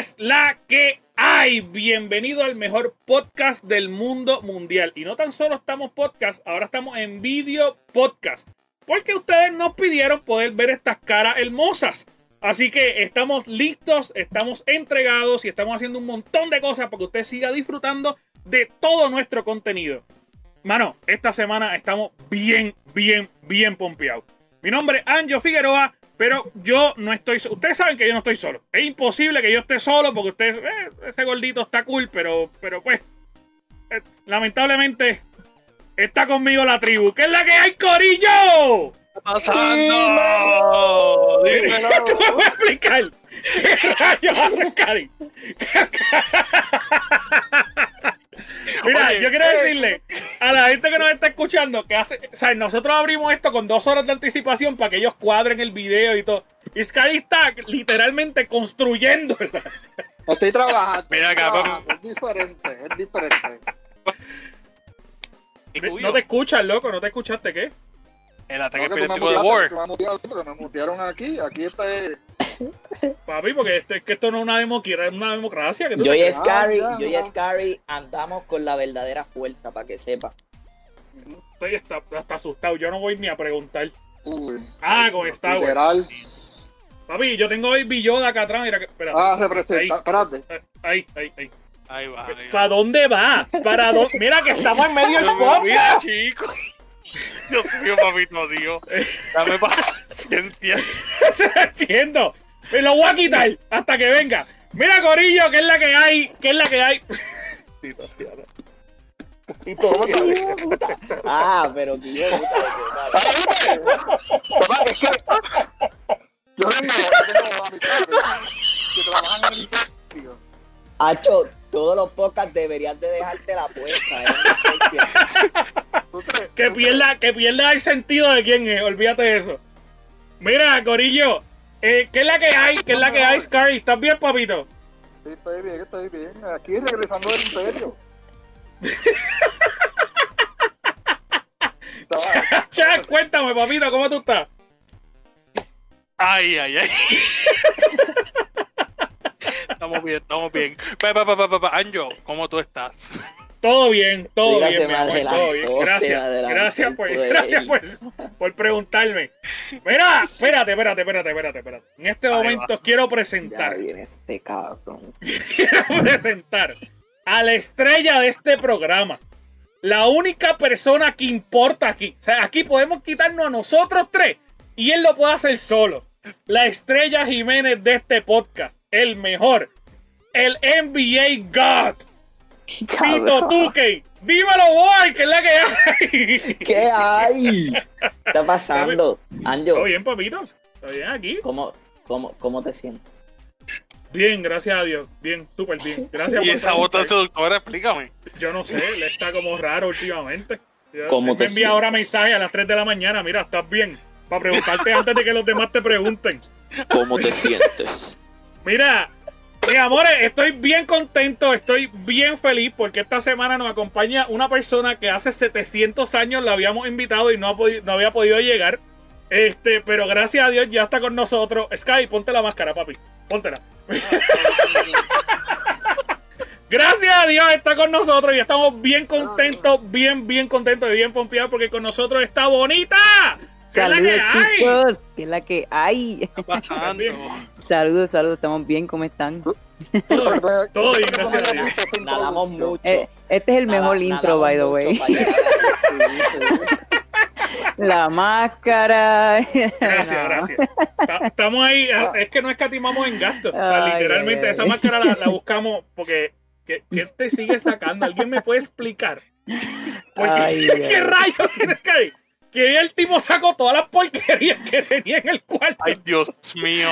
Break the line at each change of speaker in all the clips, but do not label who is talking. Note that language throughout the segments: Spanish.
Corillo, ¿qué es la que hay? Bienvenido al mejor podcast del mundo mundial. Y no tan solo estamos podcast, ahora estamos en video podcast. Porque ustedes nos pidieron poder ver estas caras hermosas. Así que estamos listos, estamos entregados y estamos haciendo un montón de cosas para que usted siga disfrutando de todo nuestro contenido. Mano, esta semana estamos bien, bien, bien pompeados. Mi nombre es Anjo Figueroa, pero yo no estoy solo. Ustedes saben que yo no estoy solo. Es imposible que yo esté solo porque ustedes, eh, ese gordito está cool, pero, pero pues, eh, lamentablemente está conmigo la tribu. ¿Qué es la que hay, Corillo?
¿Qué pasando? Dímelo.
Te voy a explicar. ¿Qué rayos hace Cari? Mira,
Oye,
yo quiero
eh.
decirle a la gente que nos está escuchando que hace, o sea, nosotros abrimos esto con dos horas de anticipación para que ellos cuadren el video y todo. Y Sky está literalmente construyendo.
Estoy trabajando.
Mira acá,
trabajando, Es diferente, es diferente.
¿Y
No te escuchas, loco, no te escuchaste, ¿qué?
El ataque
Creo que tú me
epiléptico de
me pero me mutearon aquí. Aquí está.
Papi, porque este- es que esto no es una, democracia, es una democracia. Que
Yo y. Scary,
ya,
yo y. Scary andamos con la verdadera fuerza, para que sepa.
Estoy hasta, hasta asustado. Yo no voy ni a preguntar.
Uy,
Ah, con Star Wars.
literal.
Papi, yo tengo hoy Yoda acá atrás. Mira, que- espérate.
Ah, representa. Espérate.
Ahí, ahí, ahí.
Ahí va. ahí va.
¿Para dónde va? ¿Para dónde? Mira que estamos en medio del podcast.
chico. Dios mío, papito, Dios. Dame paciencia.
Se lo entiendo. Me lo voy a quitar hasta que venga. Mira, Corillo, ¿qué es la que hay? ¿Qué es la que hay?
¿Cómo te
Ah, pero que yo
es que. Yo que trabajan en el.
Hacho, todos los podcasts deberían de dejarte la puesta. ¿eh?
Que pierda, que pierda el sentido de quién es. Olvídate de eso. Mira, Corillo. Eh, ¿Qué es la que hay? ¿Qué es la que hay, Scary? ¿Estás bien, papito?
Sí, estoy bien, estoy bien. Aquí regresando del imperio.
Chas, cuéntame, papito, ¿cómo tú estás?
Ay, ay, ay. Estamos bien, estamos bien. Pa, pa, pa, pa, pa, pa. Anjo, ¿cómo tú estás?
Todo bien, todo bien, amor, todo bien. Gracias, gracias por, gracias por, por preguntarme. Mira, espérate, espérate, espérate, espérate, espérate. En este
Ahí
momento quiero
Ya
presentar,
viene este cabrón.
quiero presentar a la estrella de este programa. La única persona que importa aquí. O sea, aquí podemos quitarnos a nosotros tres y él lo puede hacer solo. La estrella Jiménez de este podcast. El mejor. El NBA God. Pito. Tuque. Dímelo, boy, que es la que hay.
¿Qué hay? ¿Qué está pasando? Anjo,
¿Todo bien, papito? ¿Todo bien aquí?
¿cómo, cómo, ¿cómo te sientes?
Bien, gracias a Dios. Bien, súper bien. Gracias
Y
por
esa voz tan
preguntar.
seductora, explícame.
Yo no sé, le está como raro últimamente. Yo-
¿Cómo te
me envía ahora mensaje a las 3 de la mañana. Mira, ¿estás bien? Para preguntarte antes de que los demás te pregunten.
¿Cómo te sientes?
Mira, mis amores, estoy bien contento, estoy bien feliz porque esta semana nos acompaña una persona que hace 700 años la habíamos invitado y no, ha podi- no había podido llegar. Este, pero gracias a Dios ya está con nosotros. Sky, ponte la máscara, papi. Póntela. Gracias a Dios está con nosotros y estamos bien contentos, bien, bien contentos y bien pompeados porque con nosotros está Bonita. ¿Qué es la que hay?
chicos, que es la que hay.
¿Qué está pasando?
Saludos, saludos, estamos bien, ¿cómo están?
Todo, todo bien, gracias a Dios.
Nadamos mucho.
Eh, este es el mejor
Nada-
intro, by the way. La máscara.
Gracias,
No.
gracias. Ta- Estamos ahí, eh, es que no escatimamos en gastos. O sea,
Ay,
literalmente
ay, ay.
esa máscara la, la buscamos porque ¿qué, qué te sigue sacando? ¿Alguien me puede explicar? Porque,
Ay,
¿Qué
ay.
rayos tienes que ir? Que el tipo sacó todas las porquerías que tenía en el cuarto.
Ay, Dios mío.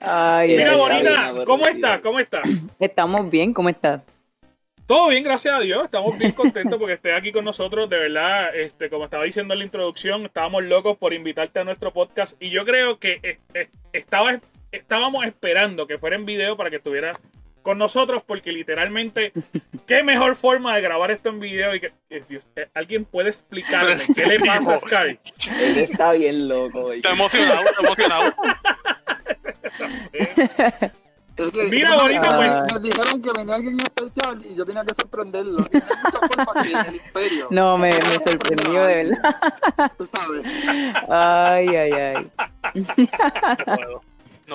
Ay,
Mira, Bonita. ¿cómo estás? ¿Cómo estás?
estamos bien, ¿cómo estás?
Todo bien, gracias a Dios. Estamos bien contentos porque estés aquí con nosotros. De verdad, este, como estaba diciendo en la introducción, estábamos locos por invitarte a nuestro podcast. Y yo creo que estaba, estábamos esperando que fuera en video para que estuvieras con nosotros, porque literalmente, qué mejor forma de grabar esto en video. Y que, Dios, alguien puede explicarme qué le pasa a Sky.
Él está bien loco. güey.
Está emocionado, está emocionado.
Es que-
Mira, bonito,
me-
pues.
Me dijeron que venía alguien especial y yo tenía que sorprenderlo.
No, me, me sorprendió de verdad.
Tú sabes.
Ay, ay, ay.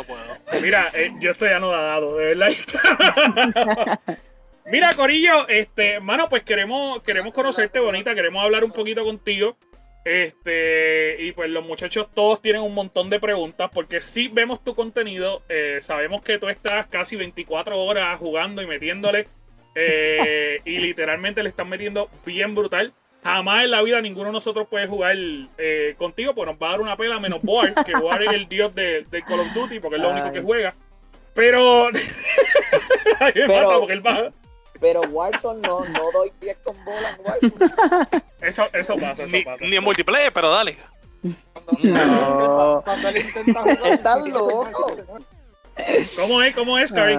Puedo.
Mira, eh, yo estoy anodado, de verdad. Mira, Corillo, este, mano, pues queremos, queremos conocerte, bonita, queremos hablar un poquito contigo. Este, y pues los muchachos todos tienen un montón de preguntas, porque si vemos tu contenido, eh, sabemos que tú estás casi 24 horas jugando y metiéndole, eh, y literalmente le están metiendo bien brutal. Jamás en la vida ninguno de nosotros puede jugar eh, contigo, pues nos va a dar una pela menos Boar, que Boar es el dios de, de Call of Duty, porque es lo único que juega. Pero.
Pero-
porque él va.
Pero Warzone no, no doy pies con bola en Warzone.
Eso, eso pasa, eso
Ni,
pasa.
ni en multiplayer, pero dale.
Cuando,
No.
cuando él intenta jugar.
Estás loco.
¿Cómo es? ¿Cómo es, Cari?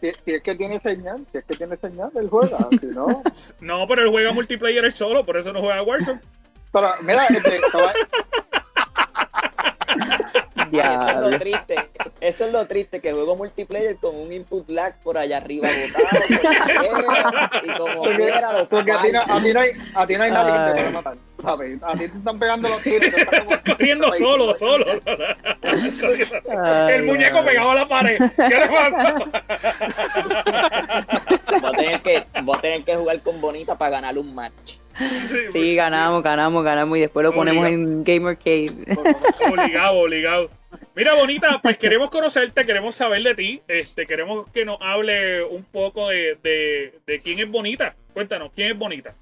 Si, si es que tiene señal, si es que tiene señal, él juega. Si no.
No, pero él juega multiplayer él solo, por eso no juega Warzone.
Pero mira, este,
Eso es lo triste. Eso es lo triste, que juego multiplayer con un input lag por allá arriba botado, por y como
porque,
quiera lo
porque a, ti no, a, ti no hay, a ti no hay nadie que te pueda matar. ¿sabes? A ti te están pegando los tiros. estás
Corriendo solo, solo. El muñeco pegado a la pared. ¿Qué le pasa?
Voy a tener que, voy a tener que jugar con Bonita para ganar un match.
Sí, ganamos, ganamos, ganamos y después lo ponemos en Gamer Cave.
Obligado, obligado. Mira, Bonita, pues queremos conocerte, queremos saber de ti. Este, queremos que nos hable un poco de, de, quién es Bonita. Cuéntanos, ¿quién es Bonita?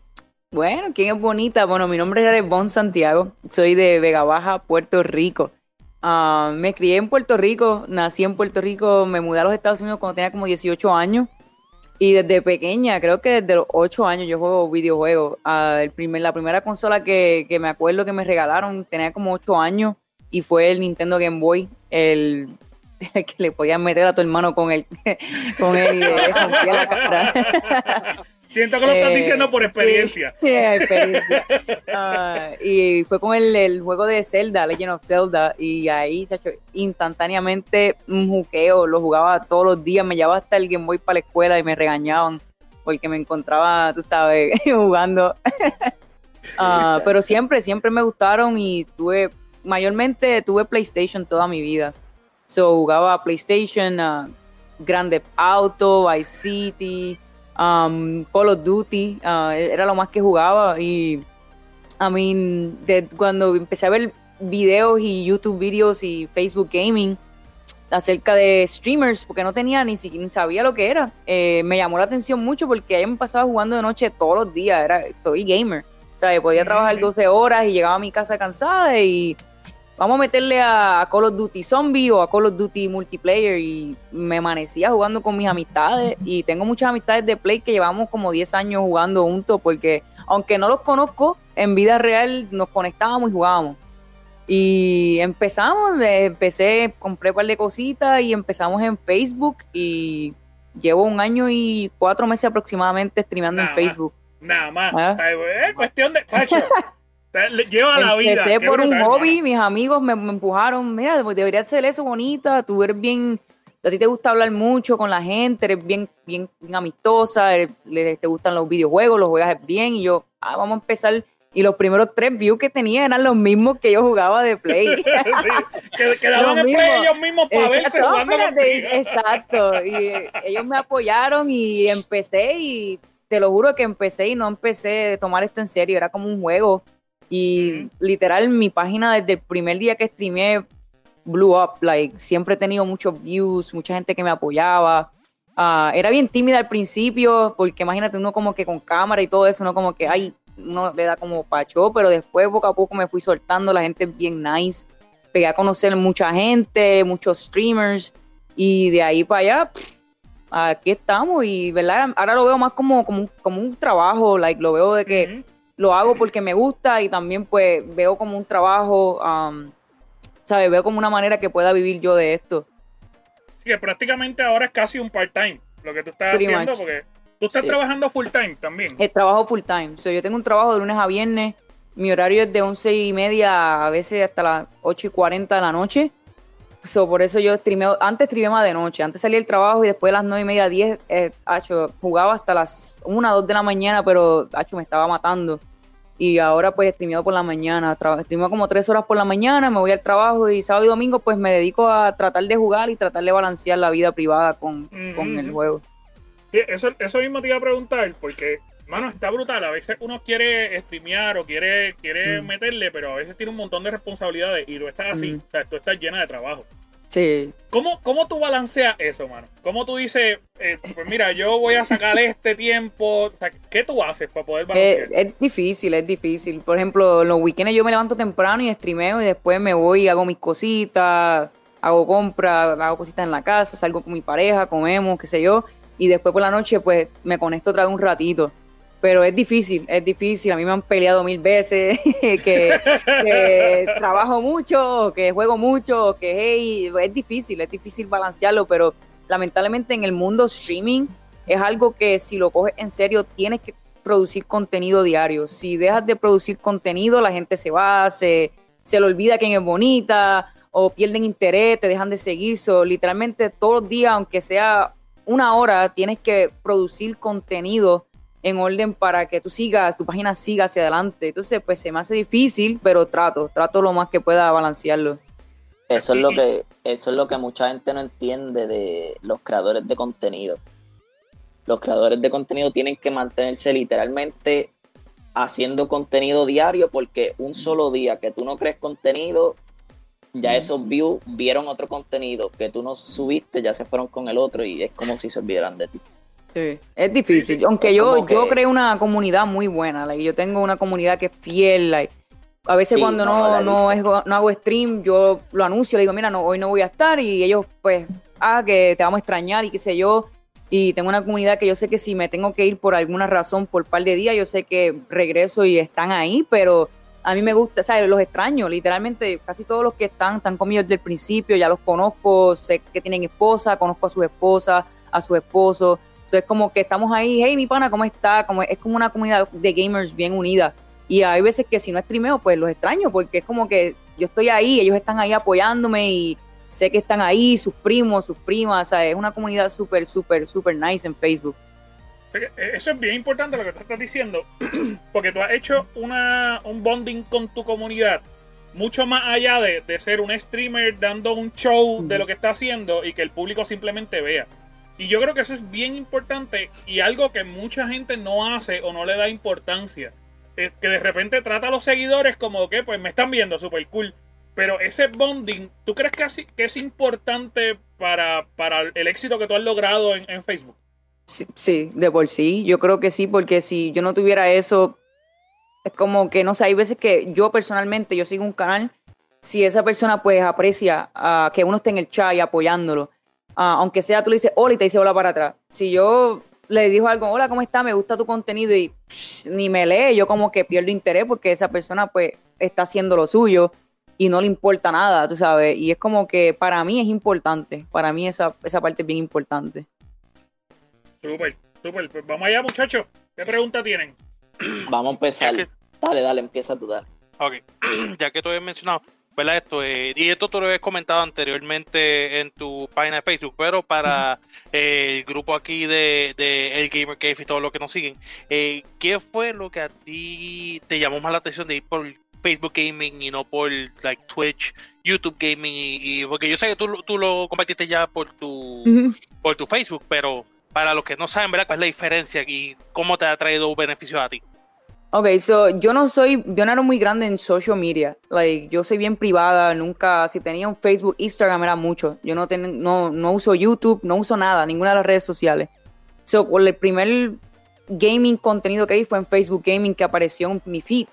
Bueno, ¿quién es bonita? Bueno, mi nombre es Bon Santiago, soy de Vega Baja, Puerto Rico. Ah, me crié en Puerto Rico, nací en Puerto Rico, me mudé a los Estados Unidos cuando tenía como 18 años. Y desde pequeña, creo que desde los 8 años yo juego videojuegos. Ah, el primer, la primera consola que, que me acuerdo que me regalaron tenía como 8 años y fue el Nintendo Game Boy, el, el que le podías meter a tu hermano con el con él y le rompía la cara.
Siento que lo estás
Eh,
diciendo por experiencia.
Sí, experiencia. Ah, y fue con el, el juego de Zelda, Legend of Zelda, y ahí, chacho, instantáneamente un juqueo, lo jugaba todos los días, me llevaba hasta el Game Boy para la escuela y me regañaban porque me encontraba, tú sabes, jugando. Ah, pero siempre, siempre me gustaron y tuve, mayormente tuve PlayStation toda mi vida. So jugaba PlayStation, ah, Grand Theft Auto, Vice City, um, Call of Duty, ah, era lo más que jugaba y I mean, de- cuando empecé a ver videos y YouTube videos y Facebook Gaming acerca de streamers, porque no tenía ni siquiera ni sabía lo que era, eh, me llamó la atención mucho porque yo me pasaba jugando de noche todos los días, era, soy gamer, o sea, podía trabajar
Ujú.
12 horas y llegaba a mi casa cansada y vamos a meterle a, Call of Duty Zombie o a Call of Duty Multiplayer y me amanecía jugando con mis amistades y tengo muchas amistades de Play que llevamos como 10 años jugando juntos porque aunque no los conozco, en vida real nos conectábamos y jugábamos. Y empezamos, empecé, compré un par de cositas y empezamos en Facebook y llevo un año y cuatro meses aproximadamente streameando
Nada
en
más.
Facebook.
Nada más.
Ah.
Es cuestión de. Chacho, lleva la vida.
Empecé por un hobby, mis amigos me, me empujaron, mira, pues deberías hacer eso bonita, tú eres bien, a ti te gusta hablar mucho con la gente, eres bien, bien, bien amistosa, eres- te gustan los videojuegos, los juegas bien, y yo, ah, vamos a empezar. Y los primeros tres views que tenía eran los mismos que yo jugaba de Play.
Sí, que
mismo.
play ellos mismos para verse
Exacto,
jugando
espérate, exacto. Y eh, ellos me apoyaron y empecé y te lo juro que empecé y no empecé a tomar esto en serio, era como un juego. Y literal mi página desde el primer día que streamé blew up, like siempre he tenido muchos views, mucha gente que me apoyaba. Ah, era bien tímida al principio, porque imagínate uno como que con cámara y todo eso, uno como que, ay, uno le da como pacho, pero después poco a poco me fui soltando, la gente es bien nice, pegué a conocer mucha gente, muchos streamers, y de ahí para allá, pff, aquí estamos, y verdad, ahora lo veo más como, como, un- como un trabajo, like, lo veo de que. Lo hago porque me gusta y también pues veo como un trabajo, um, ¿sabes? Veo como una manera que pueda vivir yo de esto.
Así que prácticamente ahora es casi un part-time lo que tú estás
Pretty
haciendo,
much.
porque tú estás
Sí.
trabajando full-time también.
El trabajo full time. So, yo tengo un trabajo de lunes a viernes. Mi horario es de once y media, a veces hasta las 8 y 40 de la noche. So, por eso yo streameo, antes streameaba de noche, antes salía del trabajo y después de las 9 y media, 10, eh, acho, jugaba hasta las 1, 2 de la mañana, pero acho, me estaba matando. Y ahora pues streameo por la mañana, streameo como 3 horas por la mañana, me voy al trabajo y sábado y domingo pues me dedico a tratar de jugar y tratar de balancear la vida privada con, con el juego.
Sí, eso, eso mismo te iba a preguntar, porque, mano, está brutal. A veces uno quiere streamear o quiere, quiere
Mm.
meterle, pero a veces tiene un montón de responsabilidades y tú estás así,
Mm.
o sea, tú estás llena de trabajo.
Sí.
¿Cómo, ¿Cómo tú balanceas eso, mano? ¿Cómo tú dices, eh, pues mira, yo voy a sacar este tiempo? O sea, ¿Qué tú haces para poder
Es,
balancear?
es difícil, es difícil. Por ejemplo, los weekends yo me levanto temprano y streameo y después me voy y hago mis cositas, hago compras, hago cositas en la casa, salgo con mi pareja, comemos, qué sé yo. Y después por la noche pues me conecto otra vez un ratito. Pero es difícil, es difícil. A mí me han peleado mil veces que, trabajo mucho, que juego mucho, que hey, es difícil, es difícil balancearlo, pero lamentablemente en el mundo streaming es algo que si lo coges en serio tienes que producir contenido diario. Si dejas de producir contenido, la gente se va, se, se le olvida quién es bonita o pierden interés, te dejan de seguir. So, literalmente todos los días, aunque sea una hora, tienes que producir contenido en orden para que tú sigas, tu página siga hacia adelante. Entonces, pues se me hace difícil, pero trato, trato lo más que pueda balancearlo.
Eso es lo que, eso es lo que mucha gente no entiende de los creadores de contenido. Los creadores de contenido tienen que mantenerse literalmente haciendo contenido diario porque un solo día que tú no crees contenido, ya esos views vieron otro contenido que tú no subiste, ya se fueron con el otro y es como si se olvidaran de ti.
Sí, es difícil.
Sí, sí.
Aunque
Es
yo,
que-
yo creo una comunidad muy buena. like, yo tengo una comunidad que es fiel. like, a veces
Sí,
cuando
no,
no, no, no hago stream, yo lo anuncio, le digo, mira, no, hoy no voy a estar. Y ellos, pues, ah, que te vamos a extrañar y qué sé yo. Y tengo una comunidad que yo sé que si me tengo que ir por alguna razón, por par de días, yo sé que regreso y están ahí, pero a mí me gusta, ¿sabes? Los extraño, literalmente, casi todos los que están, están conmigo desde el principio, ya los conozco, sé que tienen esposa, conozco a sus esposas, a su esposo. Entonces, como que estamos ahí, hey, mi pana, ¿cómo está? Como, es como una comunidad de gamers bien unida. Y hay veces que si no streameo, pues los extraño, porque es como que yo estoy ahí, ellos están ahí apoyándome y sé que están ahí, sus primos, sus primas, o sea, es una comunidad súper, súper, súper nice en Facebook.
Eh, Eso es bien importante lo que tú estás diciendo, porque tú has hecho una, un bonding con tu comunidad mucho más allá de, de ser un streamer dando un show de lo que está haciendo y que el público simplemente vea. Y yo creo que eso es bien importante y algo que mucha gente no hace o no le da importancia. Que de repente trata a los seguidores como que pues me están viendo, super cool. Pero ese bonding, ¿tú crees que, así- que es importante para, para el éxito que tú has logrado en, Facebook?
Sí, sí, de por sí, yo creo que sí, porque si yo no tuviera eso, es como que, no sé, hay veces que yo personalmente, yo sigo un canal, si esa persona pues aprecia que uno esté en el chat y apoyándolo, ah, aunque sea tú le dices hola y te dice hola para atrás, si yo le digo algo, hola, ¿cómo está? Me gusta tu contenido y psh, ni me lee, yo como que pierdo interés porque esa persona pues está haciendo lo suyo y no le importa nada, tú sabes, y es como que para mí es importante, para mí esa, esa parte es bien importante.
Súper, súper. Pues vamos allá, muchachos. ¿Qué pregunta tienen?
Vamos a empezar.
Que-
Dale, dale, empieza tú, dale.
Ok, ya que tú habías mencionado, ¿verdad? Esto, eh, y esto tú lo habías comentado anteriormente en tu página de Facebook, pero para eh, el grupo aquí de, de El Gamer Cave y todo lo que nos siguen, eh, ¿qué fue lo que a ti te llamó más la atención de ir por Facebook Gaming y no por like, Twitch, YouTube Gaming? Y, y- porque yo sé que tú, lo- tú lo compartiste ya por tu, por tu Facebook, pero para los que no saben, ¿verdad? ¿Cuál es la diferencia y cómo te ha traído beneficios a ti?
Ok, so yo no soy, yo no era muy grande en social media. Like, yo soy bien privada, nunca, si tenía un Facebook, Instagram era mucho. Yo no, ten- no, no uso YouTube, no uso nada, ninguna de las redes sociales. So, el primer gaming contenido que vi fue en Facebook Gaming que apareció en mi feed.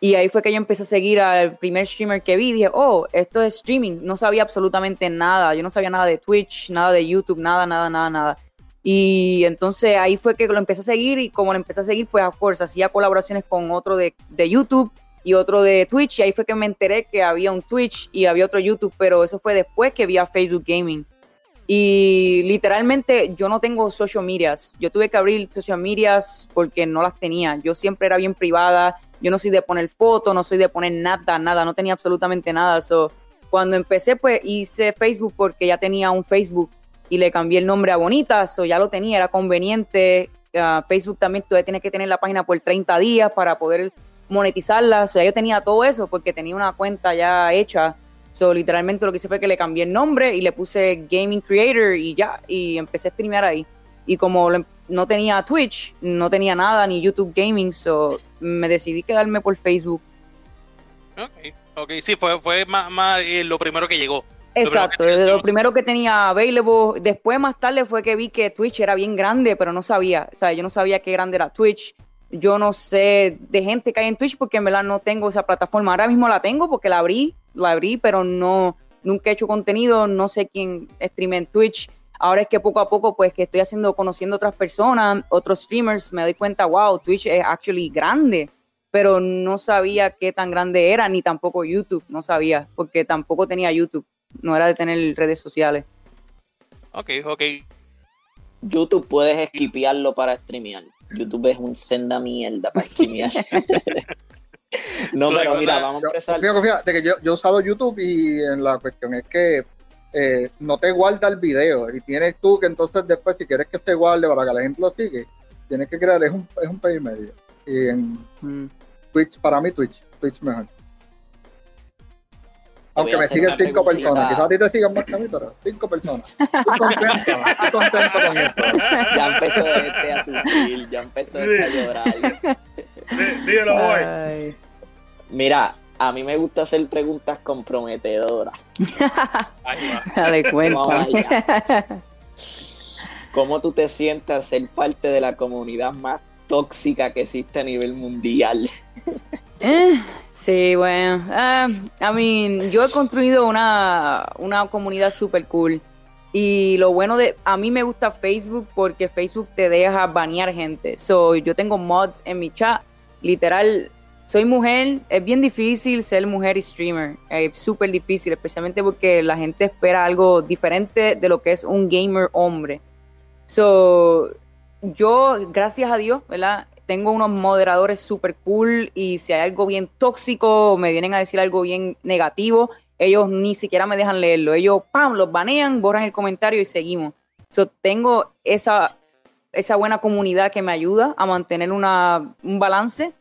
Y ahí fue que yo empecé a seguir al primer streamer que vi. Dije, oh, esto es streaming. No sabía absolutamente nada. Yo no sabía nada de Twitch, nada de YouTube, nada, nada, nada, nada. Y entonces ahí fue que lo empecé a seguir y como lo empecé a seguir, pues of course, hacía colaboraciones con otro de, de YouTube y otro de Twitch y ahí fue que me enteré que había un Twitch y había otro YouTube, pero eso fue después que vi a Facebook Gaming. Y literalmente yo no tengo social medias. Yo tuve que abrir social medias porque no las tenía. Yo siempre era bien privada. Yo no soy de poner fotos, no soy de poner nada, nada. No tenía absolutamente nada. So, Cuando empecé, pues hice Facebook porque ya tenía un Facebook y le cambié el nombre a Bonitas, o ya lo tenía, era conveniente. Ah, Facebook también todavía tiene que tener la página por 30 días para poder monetizarla. O sea, yo tenía todo eso porque tenía una cuenta ya hecha. So, literalmente lo que hice fue que le cambié el nombre y le puse Gaming Creator y ya, y empecé a streamear ahí. Y como em- no tenía Twitch, no tenía nada, ni YouTube Gaming, so me decidí quedarme por Facebook.
Ok, ok, sí, fue, fue más, eh, lo primero que llegó.
Exacto,
primero
lo primero que tenía available. Después, más tarde, fue que vi que Twitch era bien grande, pero no sabía. O sea, yo no sabía qué grande era Twitch. Yo no sé de gente que hay en Twitch porque en verdad no tengo esa plataforma. Ahora mismo la tengo porque la abrí, la abrí, pero no, nunca he hecho contenido. No sé quién streame en Twitch. Ahora es que poco a poco, pues que estoy haciendo, conociendo otras personas, otros streamers, me doy cuenta, wow, Twitch es actually grande pero no sabía qué tan grande era, ni tampoco YouTube, no sabía, porque tampoco tenía YouTube, no era de tener redes sociales.
Ok, ok.
YouTube puedes esquipearlo para streamear. YouTube es un senda mierda para streamear. no, pero mira, vamos a
Yo-
empezar.
confía, confía, de que yo, yo he usado YouTube y en la cuestión es que eh, no te guarda el video y tienes tú que entonces después si quieres que se guarde para que la gente lo sigue, tienes que crear, es un, es un pay medio. Y en
Mm.
Twitch, para mí Twitch, Twitch mejor. Aunque
voy
me siguen cinco personas, quizás a ti te sigan más que a mí, pero cinco personas. Estoy contento, estoy contento con esto.
Ya empezó este a sufrir, ya empezó este a llorar.
Dí- Dígalo, boy.
Ay.
Mira, a mí me gusta hacer preguntas comprometedoras.
Ahí va.
Dale cuenta.
¿Cómo tú te sientes al ser parte de la comunidad más tóxica que existe a nivel mundial?
Eh, sí, bueno. ah, I mean, yo he construido una, una comunidad super cool. Y lo bueno de. A mí me gusta Facebook porque Facebook te deja banear gente. So, yo tengo mods en mi chat. Literal, soy mujer. Es bien difícil ser mujer y streamer. Es súper difícil, especialmente porque la gente espera algo diferente de lo que es un gamer hombre. So, yo, gracias a Dios, ¿verdad? Tengo unos moderadores super cool y si hay algo bien tóxico o me vienen a decir algo bien negativo, ellos ni siquiera me dejan leerlo. Ellos, pam, los banean, borran el comentario y seguimos. So, tengo esa, esa buena comunidad que me ayuda a mantener un balance.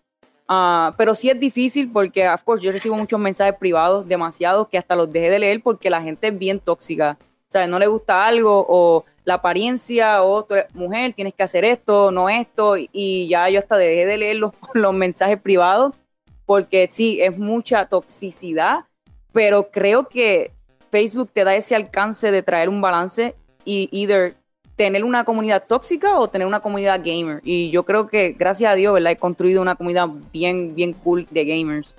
Ah, pero sí es difícil porque, of course, yo recibo muchos mensajes privados, demasiados, que hasta los dejé de leer porque la gente es bien tóxica. O no le gusta algo o la apariencia o tú eres mujer, tienes que hacer esto, no esto. Y ya yo hasta dejé de leer los, los mensajes privados porque sí, es mucha toxicidad, pero creo que Facebook te da ese alcance de traer un balance y either tener una comunidad tóxica o tener una comunidad gamer. Y yo creo que, gracias a Dios, ¿verdad? He construido una comunidad bien, bien cool de gamers.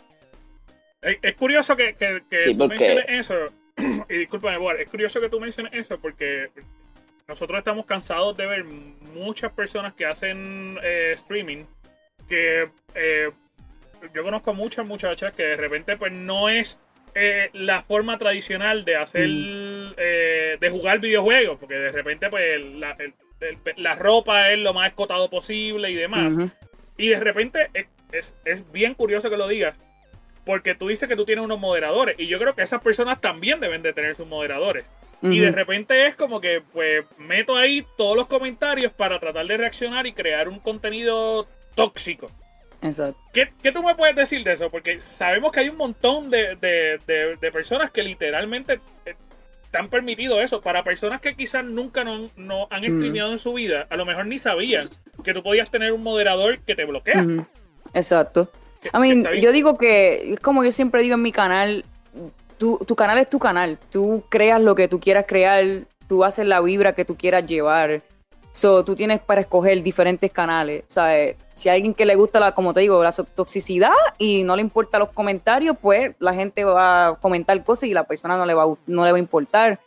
Es, es curioso que, que, que
Sí,
tú
porque-
menciones eso. y discúlpame, Boar, es curioso que tú menciones eso porque nosotros estamos cansados de ver muchas personas que hacen eh, streaming que eh, yo conozco muchas muchachas que de repente pues no es eh, la forma tradicional de hacer eh, de jugar videojuegos porque de repente pues la, el- el- la ropa es lo más escotado posible y demás. Y de repente es, es, es bien curioso que lo digas, porque tú dices que tú tienes unos moderadores, y yo creo que esas personas también deben de tener sus moderadores. Y de repente es como que, pues, meto ahí todos los comentarios para tratar de reaccionar y crear un contenido tóxico.
Exacto.
¿Qué, qué tú me puedes decir de eso? Porque sabemos que hay un montón de, de- de- de personas que literalmente eh, te han permitido eso. Para personas que quizás nunca no, no han streameado en su vida, a lo mejor ni sabían que tú podías tener un moderador que te bloquea.
Exacto. I mean, yo digo que, es como yo siempre digo en mi canal, tu, tu canal es tu canal. Tú creas lo que tú quieras crear, tú haces la vibra que tú quieras llevar. So, tú tienes para escoger diferentes canales. ¿sabes? Si hay alguien que le gusta, la, como te digo, la so- toxicidad y no le importa los comentarios, pues la gente va a comentar cosas y la persona no le va, a no le va a importar.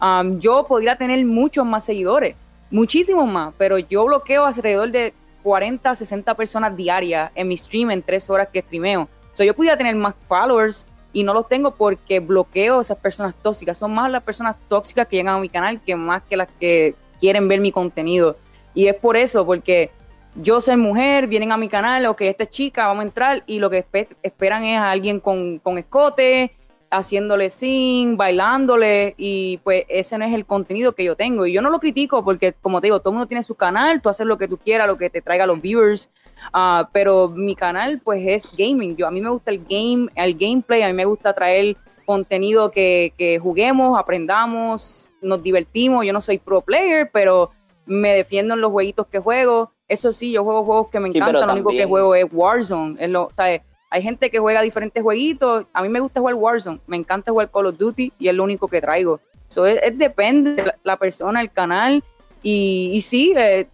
Um, yo podría tener muchos más seguidores, muchísimos más, pero yo bloqueo alrededor de 40, 60 personas diarias en mi stream en tres horas que streameo. O sea, yo pudiera tener más followers y no los tengo porque bloqueo esas personas tóxicas. Son más las personas tóxicas que llegan a mi canal que más que las que quieren ver mi contenido. Y es por eso, porque yo soy mujer, vienen a mi canal, ok, esta es chica, vamos a entrar y lo que espe- esperan es a alguien con, con escote haciéndole sing, bailándole y pues ese no es el contenido que yo tengo y yo no lo critico porque como te digo, todo el mundo tiene su canal, tú haces lo que tú quieras, lo que te traiga los viewers, ah, pero mi canal pues es gaming, yo a mí me gusta el game, el gameplay, a mí me gusta traer contenido que, que juguemos, aprendamos, nos divertimos, yo no soy pro player, pero me defiendo en los jueguitos que juego, eso sí, yo juego juegos que me
Sí,
encantan, lo único que juego es Warzone, es lo, ¿sabes? Hay gente que juega diferentes jueguitos. A mí me gusta jugar Warzone. Me encanta jugar Call of Duty y es lo único que traigo. So, es, es depende de la, la persona, el canal. Y, y sí, eh,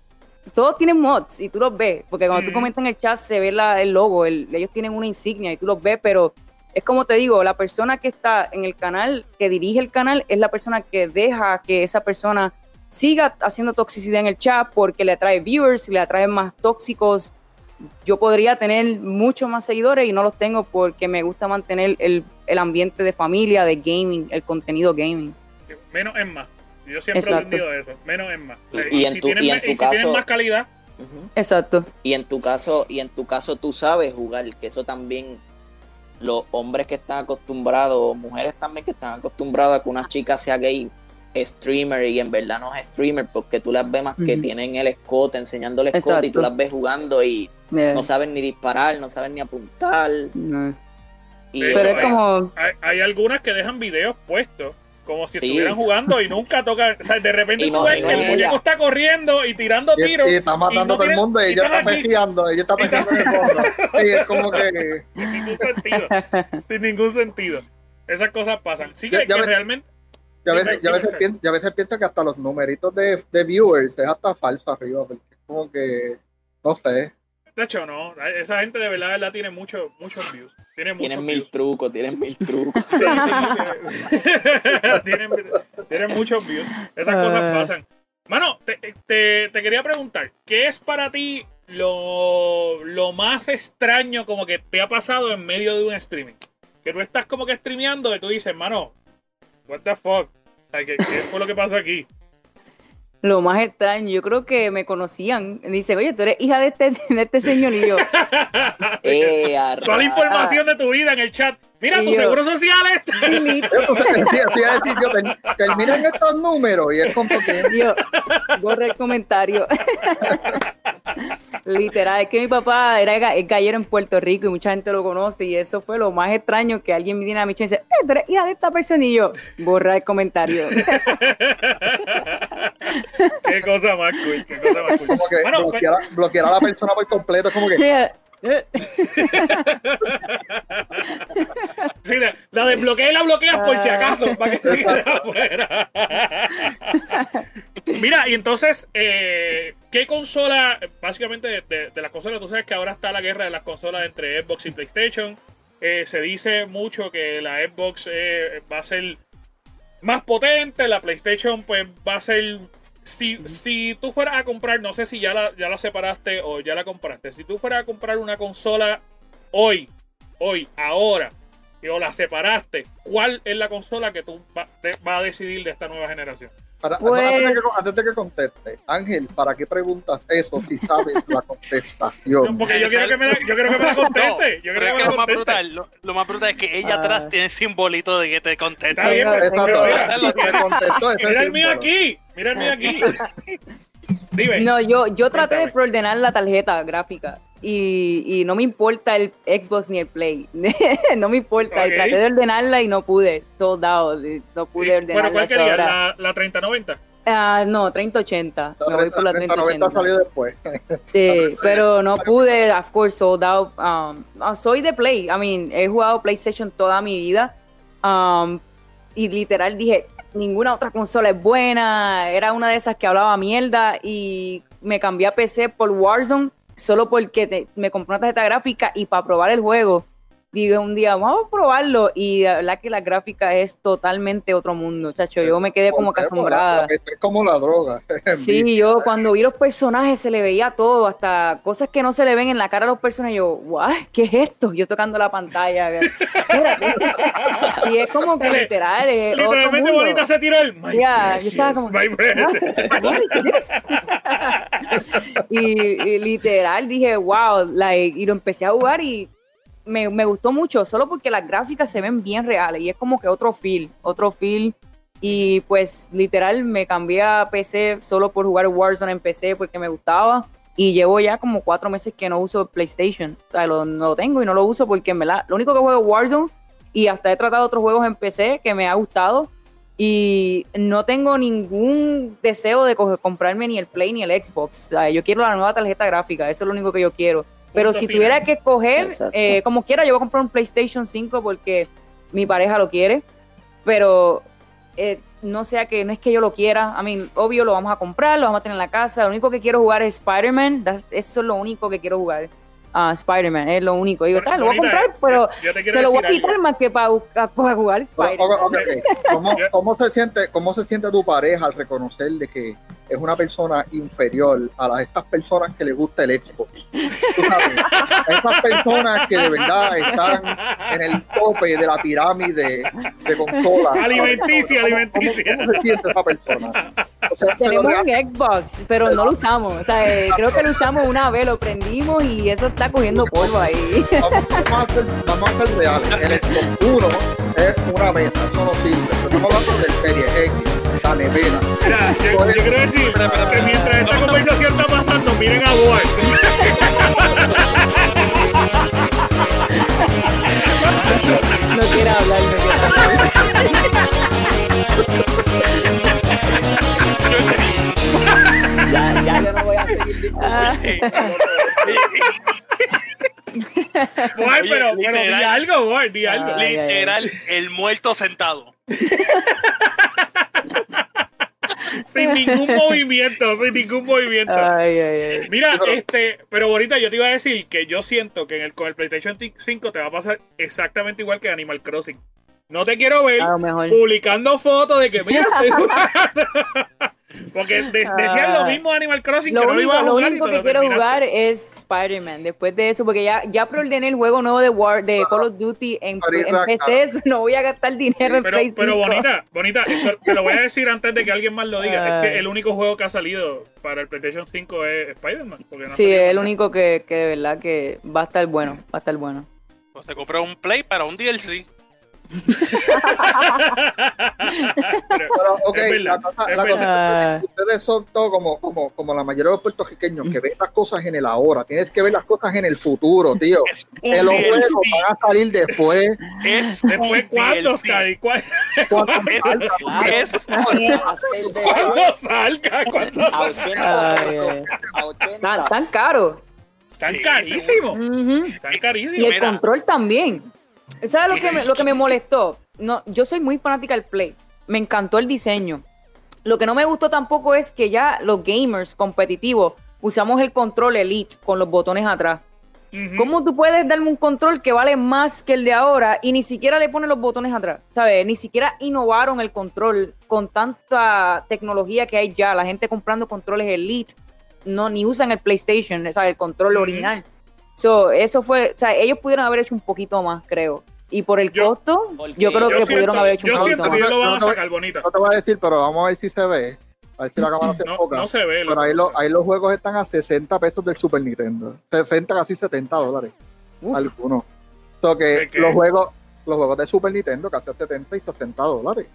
todos tienen mods y tú los ves. Porque cuando tú
Ujú.
comentas en el chat se ve la- el logo. el- ellos tienen una insignia y tú los ves. Pero es como te digo, la persona que está en el canal, que dirige el canal, es la persona que deja que esa persona siga haciendo toxicidad en el chat porque le atrae viewers, le atrae más tóxicos yo podría tener muchos más seguidores y no los tengo porque me gusta mantener el, el ambiente de familia, de gaming, el contenido gaming.
Menos es más. Yo siempre
Exacto.
he aprendido eso. Menos es más. Sea,
Y en
si
tu-
tienen,
y en
me-
tu
y si tienen
caso-
más calidad.
Exacto.
Y en tu caso, y en tu caso tú sabes jugar, que eso también los hombres que están acostumbrados, o mujeres también que están acostumbradas a que una chica sea gay, streamer y en verdad no es streamer porque tú las ves más que tienen el escote, enseñando el escote y tú las ves jugando y
Yeah.
no saben ni disparar, no saben ni apuntar.
No.
Y,
Pero
es como,
hay, hay algunas que dejan videos puestos. Como si
Sí.
estuvieran jugando y nunca tocan. O sea, de repente
Y
tú
no-
ves
y
que
no
el muñeco está corriendo y tirando
Y,
tiros.
y está matando
y no
a todo el mundo y
y
ella está pejeando, ella está
Y está-
pejeando en el fondo. Y es como que
Sin ningún sentido. sin ningún sentido. Esas cosas pasan. Sí que,
Ya- ya
que
ves-
realmente.
yo a
Dime,
veces, pienso, yo a veces pienso que hasta los numeritos de, de viewers es hasta falso arriba, porque es como que, no sé.
De hecho, no. Esa gente de verdad, de verdad tiene mucho, muchos views. Tiene muchos
tienen mil trucos, tienen mil trucos.
Sí, sí. tienen, tienen muchos views. Esas cosas
Ah.
pasan. Mano, te, te- te quería preguntar, ¿qué es para ti lo, lo más extraño como que te ha pasado en medio de un streaming? Que tú estás como que streameando y tú dices, mano, what the fuck? O sea, ¿qué, qué fue lo que pasó aquí?
Lo más extraño, yo creo que me conocían. Dicen, oye, tú eres hija de este, de este señor y yo.
Eh, a
Toda la información de tu vida en el chat. Mira,
Y
tu
yo-
seguro social
es decir, yo, ter- terminan estos números y es como que
Yo, borra el comentario. Literal, es que mi papá era es gallero en Puerto Rico y mucha gente lo conoce y eso fue lo más extraño que alguien me viene a mi y dice, eh, tú eres hija de esta persona y yo, borra el comentario.
qué cosa más cool, qué cosa más cool.
como que
Bueno, pues,
bloquear, a- bloquear a la persona por completo, como que
Sí, la, la desbloquea y la bloqueas por si
Ah.
acaso, para que se quede afuera. Mira, y entonces, eh, ¿qué consola, básicamente de, de- de las consolas, tú sabes que ahora está la guerra de las consolas entre Xbox y PlayStation? Eh, se dice mucho que la Xbox eh, va a ser más potente, la PlayStation pues va a ser... Si, si tú fueras a comprar, no sé si ya la, ya la separaste o ya la compraste, si tú fueras a comprar una consola hoy, hoy, ahora, y o la separaste, ¿cuál es la consola que tú va, te- va a decidir de esta nueva generación?
Para-
Pues-
antes, de que, antes de que conteste, Ángel, ¿para qué preguntas eso si sabes la contestación?
Porque yo quiero que me la, yo quiero que me la conteste. yo
es
que
lo más brutal, lo, lo más brutal es que ella
Ah.
atrás tiene simbolito de que te contesta.
Está bien, pero-
Exacto,
pero mira, el mío aquí. Mira el mío aquí. Dime.
No, yo, yo traté de preordenar la tarjeta gráfica y, y no me importa el Xbox ni el Play. no me importa.
Ok.
Y traté de ordenarla y no pude. Sold out. y No pude
Y-
ordenarla.
bueno, ¿cuál
hasta
quería?
ahora.
La, la 3090.
Ah, no, 3080. Me voy por la
30, 90
3080.
salió después.
Sí, pero no pude, of course, sold out. Um, ah, soy de Play, I mean, he jugado PlayStation toda mi vida. Um, y literal dije, ninguna otra consola es buena. Era una de esas que hablaba mierda y me cambié a PC por Warzone solo porque te- me compré una tarjeta gráfica y para probar el juego. Dije un día, vamos a probarlo. Y la verdad que la gráfica es totalmente otro mundo, chacho. Yo me quedé como que asombrada.
Es como la droga.
Sí, yo cuando vi los personajes se le veía todo, hasta cosas que no se le ven en la cara a los personajes. Yo, "Guau, ¿qué es esto? Yo tocando la pantalla. Y es como que literal, es otro
Literalmente
mundo.
bonita se tiró el. My
Ya, yo estaba como-
my
y, y literal dije, wow, like, y lo empecé a jugar y me, me gustó mucho, solo porque las gráficas se ven bien reales y es como que otro feel, otro feel. Y pues literal me cambié a PC solo por jugar Warzone en PC porque me gustaba. Y llevo ya como cuatro meses que no uso PlayStation. O sea, lo, no lo tengo y no lo uso porque en verdad, lo único que juego es Warzone y hasta he tratado otros juegos en PC que me ha gustado. Y no tengo ningún deseo de comprarme ni el Play ni el Xbox. O sea, yo quiero la nueva tarjeta gráfica, eso es lo único que yo quiero. Pero si
final.
tuviera que escoger, eh, como quiera, yo voy a comprar un PlayStation 5 porque mi pareja lo quiere. Pero eh, no sea que no es que yo lo quiera. A mí, obvio, lo vamos a comprar, lo vamos a tener en la casa. Lo único que quiero jugar es Spider-Man. that's- Eso es lo único que quiero jugar. Ah, Spider-Man, es lo único. Digo, tal, lo voy a comprar, pero
yo- yo te quiero
se lo voy a quitar
algo.
más que para, para jugar Spider-Man.
¿Cómo, cómo se siente, ¿Cómo se siente tu pareja al reconocer de que es una persona inferior a las, esas personas que le gusta el Xbox? Tú sabes, esas personas que de verdad están en el tope de la pirámide de consolas.
Alimenticia,
¿Cómo-
alimenticia.
¿Cómo, cómo se siente esa persona? O sea,
Tenemos un Xbox, pero no lo usamos. O sea, eh, creo que lo usamos una vez, lo prendimos y eso está cogiendo polvo ahí.
vamos, vamos a ser, vamos a ser reales. El Xbox 1 es una mesa, eso no sirve. Estamos hablando del Serie X, la nevera.
Mira, yo, yo quiero decir que mientras esta conversación está pasando, miren a Boar.
No quiere hablar, no quiere hablar.
Ya, ya yo no voy a seguir
Ah.
Oye,
pero, pero di
literal.
algo, Boar, di algo.
Ay.
Literal, el muerto sentado.
Sin ningún movimiento, sin ningún movimiento.
Ay, ay, ay.
Mira,
pero-
este, pero bonita, yo te iba a decir que yo siento que en el, con el PlayStation 5 te va a pasar exactamente igual que Animal Crossing. No te quiero ver publicando fotos de que mira, estoy jugando. Porque de- decían lo mismo de Animal Crossing,
Lo
que no lo
único,
iba a
lo
jugar. y
único que
lo
quiero
terminaste.
jugar es Spider-Man. Después de eso, porque ya, ya preordené el juego nuevo de War, de Call of Duty en, en PC. eso No voy a gastar dinero en
Pero,
Play
pero
5.
bonita, bonita, eso te lo voy a decir antes de que alguien más lo diga. Es que el único juego que ha salido para el PlayStation 5 es Spider-Man. no
Sí, es el único que, que de verdad que va a estar bueno. Va a estar bueno.
Pues se compró un Play para un DLC.
Pero-
Pero, ok,
Es verdad,
la cosa,
es
la cosa
verdad.
es que ustedes son todos como, como, como la mayoría de los puertorriqueños que ven las cosas en el ahora. Tienes que ver las cosas en el futuro, tío.
Es
Que los juegos van a salir después.
Es
Después, ¿cuándo. Oscar? ¿Cuándo,
salga.
cuándo salga? ¿Cuándo?
a 80
Ay,
pesos.
ay.
A 80.
Tan, caro.
Tan
Sí,
carísimo. Tan
Y
carísimo.
el
Mira.
control también. ¿Sabes lo que, me, lo que me molestó? No, yo soy muy fanática del Play. Me encantó el diseño. Lo que no me gustó tampoco es que ya los gamers competitivos usamos el control Elite con los botones atrás. ¿Cómo tú puedes darme un control que vale más que el de ahora y ni siquiera le ponen los botones atrás? ¿Sabes? Ni siquiera innovaron el control con tanta tecnología que hay ya. La gente comprando controles Elite no ni usan el PlayStation, ¿sabes? El control original. So, eso fue, o sea, ellos pudieron haber hecho un poquito más, creo. Y por el
Yo-
costo, yo creo
Yo
que
siento,
pudieron haber hecho
yo
un
siento
poquito
que
más.
ellos lo van a
No te-
sacar bonita.
No te voy a decir, pero vamos a ver si se ve. A ver si la cámara se
No,
enfoca.
no se ve.
Pero ahí, lo- ahí los juegos están a 60 pesos del Super Nintendo. 60, casi 70 dólares.
Uf.
Algunos. So que los juegos, los juegos de Super Nintendo casi a 70 y 60 dólares.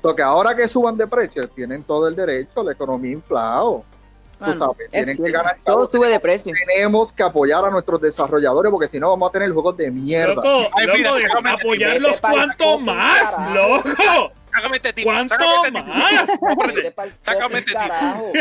So que ahora que suban de precio, tienen todo el derecho, la economía inflado. Tú
Mano,
sabes,
es
tienen que ganar
Todo sube de precio.
Tenemos que apoyar a nuestros desarrolladores porque si no vamos a tener juegos de mierda.
Loco,
Ay,
loco,
mira,
de-
sácame-
apoyarlos cuanto más,
carajo.
loco.
Sácame este tipo.
¿Cuánto
sácame este tipo.
más?
Vete pa'l
Sácame este tipo.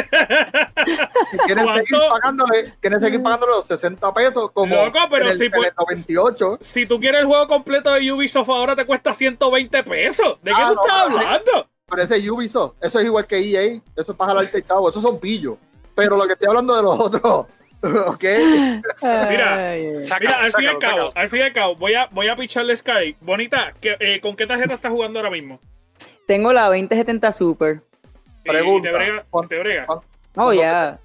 Si quieren seguir
¿Cuánto?
pagándole, quieren seguir pagándole los 60 pesos como
Loco, pero
en el,
si
en el 98.
Si tú quieres el juego completo de Ubisoft ahora te cuesta 120 pesos. ¿De qué
Ah,
tú
no,
estás hablando?
Pero ese es Ubisoft, eso es igual que EA, eso es para jalarte chavo, esos son pillos. Pero lo que estoy hablando de los otros, ¿ok?
Mira, Mira, al fin y al
sácalo,
cabo,
sácalo.
al fin y al cabo, voy a, voy a picharle Sky. Bonita, ¿qué- eh, ¿con qué tarjeta estás jugando ahora mismo?
Tengo la 2070 Super.
Pregunta,
te brega,
¿cuán-
te brega.
Oh,
Cuando
ya.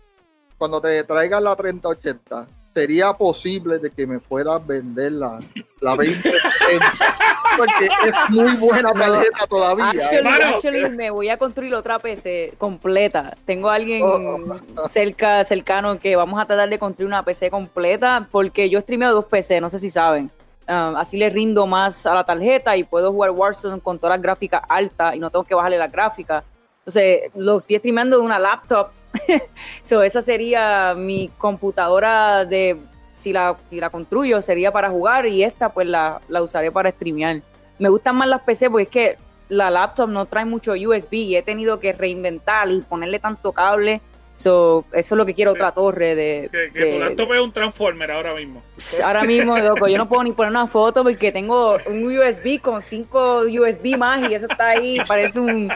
Cuando te traigan la 3080, ¿sería posible de que me puedas vender la, la 2070? Porque es muy buena tarjeta todavía.
Actually,
Mano.
actually, me voy a construir otra PC completa. Tengo a alguien
Oh.
cerca, cercano que vamos a tratar de construir una PC completa porque yo streameo dos PC, no sé si saben. ah, así le rindo más a la tarjeta y puedo jugar Warzone con todas las gráficas altas y no tengo que bajarle la gráfica. Entonces, lo estoy streamando de una laptop. so, esa sería mi computadora de, si la, si la construyo, sería para jugar y esta pues la, la usaré para streamear. Me gustan más las PC porque es que la laptop no trae mucho USB y he tenido que reinventar y ponerle tanto cable. So, eso es lo que quiero,
Sí.
otra torre de...
Que, que
de-
tu laptop es un Transformer ahora mismo.
Ahora mismo, loco, yo no puedo ni poner una foto porque tengo un USB con cinco USB más y eso está ahí, parece un,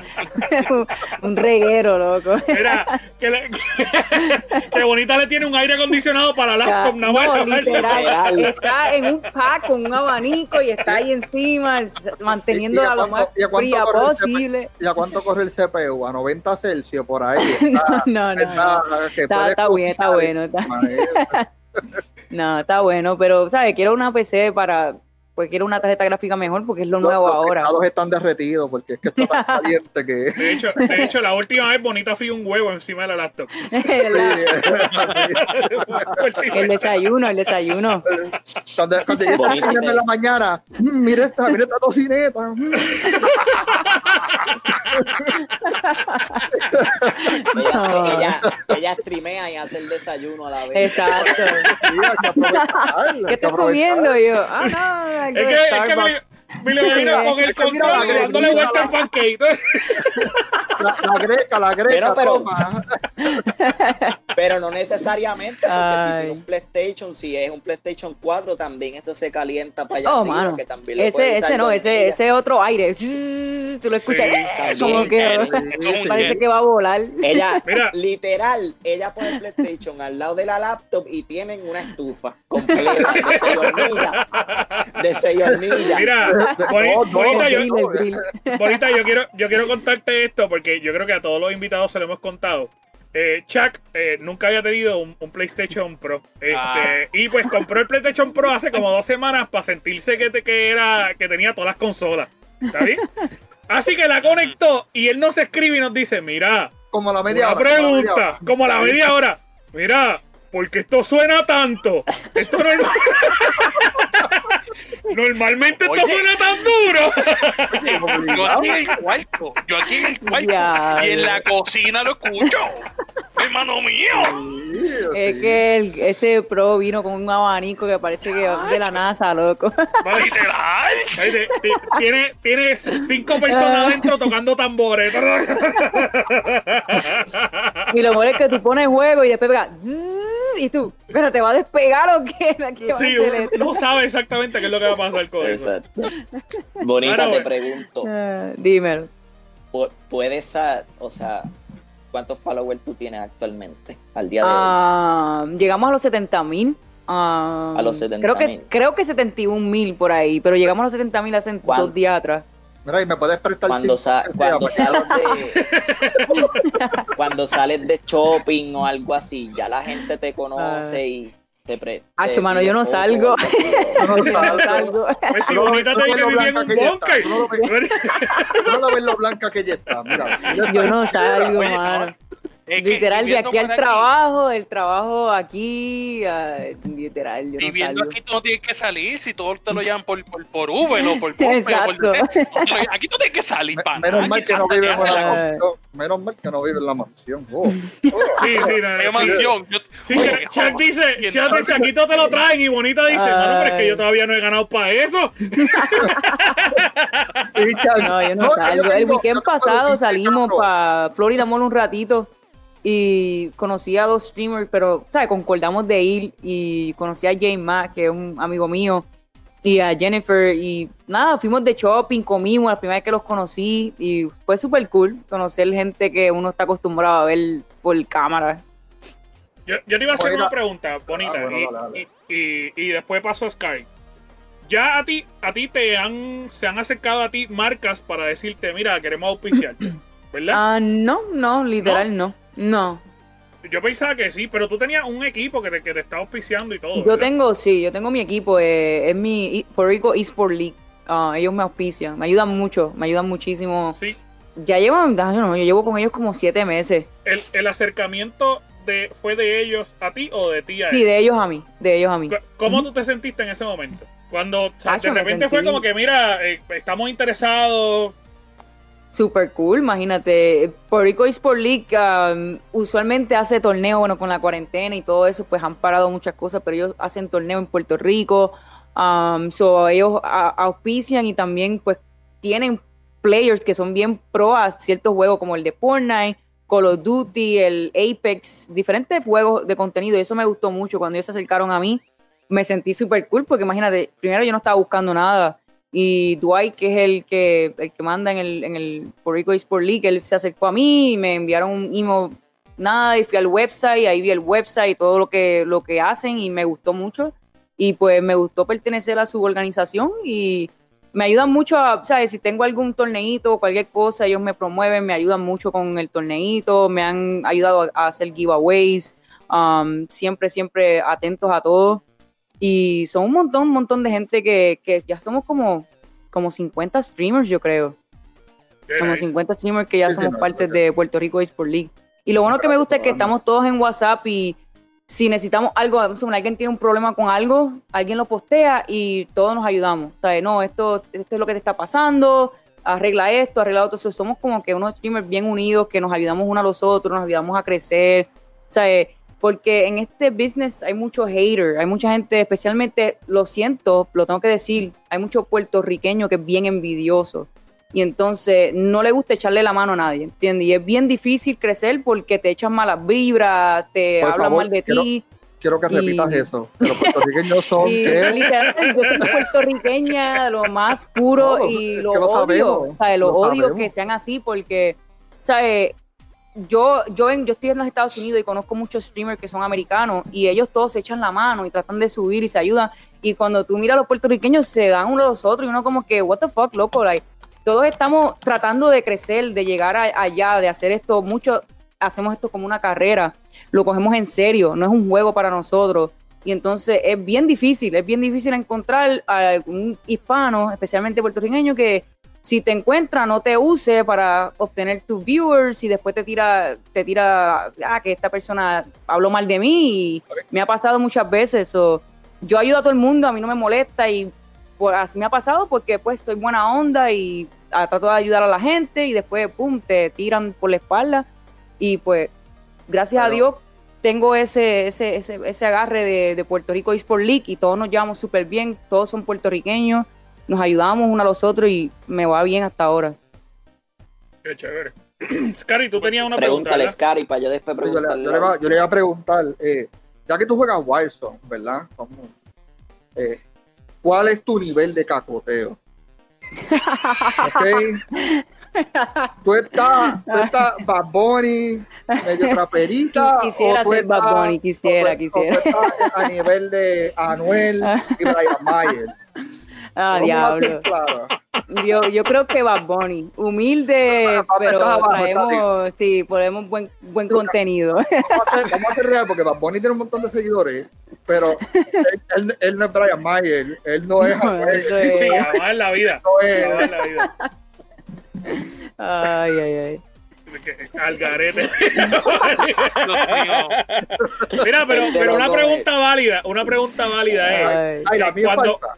un reguero, loco.
Mira, que, le- que bonita le tiene un aire acondicionado para la laptop, nada más.
no, literal,
Literal.
está en un pack con un abanico y está ahí encima, manteniéndola
¿Y a
lo más fría posible.
¿Y a cuánto corre el CPU? A 90 Celsius por ahí. Está,
No, no,
está- que
Está,
puedes
está bueno, está bueno. No, está bueno, pero, ¿sabes? Quiero una PC para, pues quiero una tarjeta gráfica mejor porque es lo nuevo
los
ahora.
teclados están derretidos porque es que está tan caliente que.
De hecho, de hecho, la última vez Bonita frío un huevo encima de la laptop.
el desayuno, el desayuno.
Cuando, cuando en la mañana, "Mm, mira esta, mira esta tocineta. mm".
Ella, ella, ella streamea y hace el desayuno a la vez.
Exacto.
Sí,
¿Qué estás comiendo? Yo, ah, no,
Es que, es que
Starbucks.
me, lo imagino con el
mira
control dándole
mira
vuelta
la-
al pancake.
La, la greca, la greca,
Pero- pero-
toma.
Pero no necesariamente, porque
Ay.
si tiene un PlayStation, si es un PlayStation 4, también eso se calienta para allá
Oh,
arriba,
mano.
que también lo
Ese, ese no, ese, ese otro aire. Tú lo escuchas. Como que parece que va a volar.
Ella,
Mira.
literal, ella pone el PlayStation al lado de la laptop y tienen una estufa completa de seis hornillas. De seis hornillas.
Mira,
No, no,
bonita, yo. Bonita, quiero, yo quiero contarte esto porque yo creo que a todos los invitados se lo hemos contado. Eh, Chuck eh, nunca había tenido un, un PlayStation Pro. Este,
Ah.
Y pues compró el PlayStation Pro hace como dos semanas para sentirse que, te- que, era, que tenía todas las consolas. ¿Está bien? Así que la conectó y él nos escribe y nos dice, mira,
Como la media
una
hora, como la media
pregunta,
hora.
como la media hora. Mira, porque esto suena tanto. Esto no es- Normalmente esto
Oye.
suena tan duro.
Yo aquí en el cuarto, yo aquí en el cuarto y en la cocina lo escucho. Hermano mío.
Es que el- ese pro vino con un abanico que parece que es de la NASA, loco.
Literal.
Tiene, tiene cinco personas adentro tocando tambores.
Y lo mejor es que tú pones juego y después pega y tú, pero te va a despegar o qué? ¿Qué va a
Sí,
hacer
uno
esto?
no sabe exactamente qué es lo que va a pasar con eso.
Exacto. Bonita, te pregunto,
Ah, dímelo.
pu- ¿puedes, o sea, cuántos followers tú tienes actualmente al día de hoy?
Ah, llegamos a los 70 mil. Ah,
A los
creo que
70.000.
Creo que 71 mil por ahí, pero llegamos a los 70 mil hace
¿Cuán-
dos días atrás.
Mira, y me puedes prestar
Cuando, sa- cuando sales de cuando sales de shopping o algo así, ya la gente te conoce y te pre te
mano, yo no salgo. Yo no salgo.
Pues si
No,
bonita te que
lo
vivía en
blanca
un
que ella está,
bunker.
tú no lo ves. Lo blanca que ella está. Mira,
Yo no salgo,
Oye,
mano.
Es que
Literal, de aquí al
por
trabajo, del trabajo aquí, ah, literal, yo no
Viviendo
salgo.
aquí tú no tienes que salir si todos te lo llaman por, por, por Uber o por por
Exacto.
No lo- Aquí tú tienes que salir
Me-
para
Menos mal que no vive en la. Menos mal que no vive en la mansión. Oh.
Sí, sí, no, no, sí.
mansión. Yo-
Sí,
Oye,
dice, Chuck dice, aquí todo te lo traen y bonita dice, mano, pero es que yo todavía no he ganado para eso.
No, yo no salgo. El weekend pasado salimos para Florida Mall un ratito y conocí a dos streamers, pero, ¿sabes? Concordamos de ir y conocí a James Mack, que es un amigo mío, y a Jennifer y nada, fuimos de shopping, comimos la primera vez que los conocí y fue súper cool conocer gente que uno está acostumbrado a ver por cámara.
Yo, yo te iba a hacer
Bonita.
una pregunta, bonita,
Ah, bueno,
y,
dale, dale.
y- y- y después paso a Sky. Ya a ti, a ti te han, se han acercado a ti marcas para decirte, mira, queremos auspiciarte, ¿verdad?
Ah, no, no, literal no. No.
Yo pensaba que sí, pero tú tenías un equipo que te, que te está auspiciando y todo.
Yo
¿verdad?
tengo, sí, yo tengo mi equipo, eh, es mi Puerto Rico Esport League. Ah, ellos me auspician, me ayudan mucho, me ayudan muchísimo.
Sí,
Ya llevan, ah, yo, no, yo llevo con ellos como siete meses.
el, el acercamiento de, fue de ellos a ti o de ti a
Sí,
ellos.
de ellos a mí, de ellos a mí.
¿Cómo tú te sentiste en ese momento? Cuando o sea,
Tacho,
de repente fue como que, mira, eh, estamos interesados.
Super cool, imagínate. Puerto Rico Sport League um, usualmente hace torneo, bueno, con la cuarentena y todo eso, pues han parado muchas cosas, pero ellos hacen torneo en Puerto Rico. Um, so ellos auspician y también pues tienen players que son bien pro a ciertos juegos como el de Fortnite, Call of Duty, el Apex, diferentes juegos de contenido. Y eso me gustó mucho cuando ellos se acercaron a mí. Me sentí súper cool porque imagínate, primero yo no estaba buscando nada y Dwight, que es el que, el que manda en el, en el Puerto Rico Sport League, él se acercó a mí y me enviaron un email, nada, y fui al website, ahí vi el website y todo lo que, lo que hacen y me gustó mucho. Y pues me gustó pertenecer a su organización y me ayudan mucho a, ¿sabes? Si tengo algún torneito o cualquier cosa, ellos me promueven, me ayudan mucho con el torneito, me han ayudado a, hacer giveaways, um, siempre, siempre atentos a todo. Y son un montón, un montón de gente que, que ya somos como, como 50 streamers, yo creo. Como 50 streamers que ya somos parte
no,
de Puerto Rico Sport League. Y lo bueno que me gusta es que estamos todos en WhatsApp y si necesitamos algo, alguien tiene un problema con algo, alguien lo postea y todos nos ayudamos. O sea, no, esto, esto es lo que te está pasando, arregla esto, arregla otro. O sea, somos como que unos streamers bien unidos que nos ayudamos unos a los otros, nos ayudamos a crecer. O sea, eh, porque en este business hay mucho hater, hay mucha gente, especialmente, lo siento, lo tengo que decir, hay mucho puertorriqueño que es bien envidioso y entonces no le gusta echarle la mano a nadie, ¿entiendes? Y es bien difícil crecer porque te echan malas vibras, te
Por
hablan
favor,
mal de
quiero-
ti.
Quiero que
Y-
repitas eso. Que los puertorriqueños son
Y yo soy puertorriqueña, lo más puro
No,
y lo
que lo
odio,
sabemos,
¿sabes? Lo,
lo
odio
sabemos.
que sean así porque, ¿sabes? Yo, yo, en, yo estoy en los Estados Unidos y conozco muchos streamers que son americanos y ellos todos se echan la mano y tratan de subir y se ayudan. Y cuando tú miras a los puertorriqueños se dan unos a los otros y uno como que, what the fuck, loco, like, todos estamos tratando de crecer, de llegar a- allá, de hacer esto, mucho, hacemos esto como una carrera, lo cogemos en serio, no es un juego para nosotros. Y entonces es bien difícil, es bien difícil encontrar a algún hispano, especialmente puertorriqueño, que si te encuentra no te use para obtener tus viewers y después te tira, te tira, ah, que esta persona habló mal de mí y me ha pasado muchas veces. o yo ayudo a todo el mundo, a mí no me molesta y pues, así me ha pasado porque pues soy buena onda y ah, trato de ayudar a la gente y después, pum, te tiran por la espalda y pues gracias a Dios tengo ese, ese, ese, ese agarre de, de Puerto Rico Sport League y todos nos llevamos súper bien, todos son puertorriqueños, nos ayudamos uno a los otros y me va bien hasta ahora.
Qué chévere. Scary, tú tenías una pregunta.
Pregúntale. Scary, para yo después
yo, le,
preguntarle.
yo le iba, yo le iba a preguntar, eh, ya que tú juegas Warzone, ¿verdad? Como, eh, ¿Cuál es tu nivel de cacoteo? ¿Ok? Tú estás, tú estás Bad Bunny, medio traperita.
Quisiera
o tú
ser Bad Bunny, quisiera,
o
quisiera.
o tú estás a nivel de Anuel y Brian Mayer.
Ah, diablo.
ser.
Yo, yo creo que Bad Bunny, humilde,
papi,
pero
abajo,
traemos, sí, ponemos buen, buen contenido.
Vamos a hacer, vamos a hacer real porque Bad Bunny tiene un montón de seguidores, pero él, él- él no es Brian Mayer, él no es
No, es-
Sí, jamás en la vida.
no es-
Jamás en la vida.
Ay, ay, ay.
Al garete. Mira, pero, pero una pregunta válida, una pregunta válida es.
Ay.
Ay, la mía
Cuando-
falta.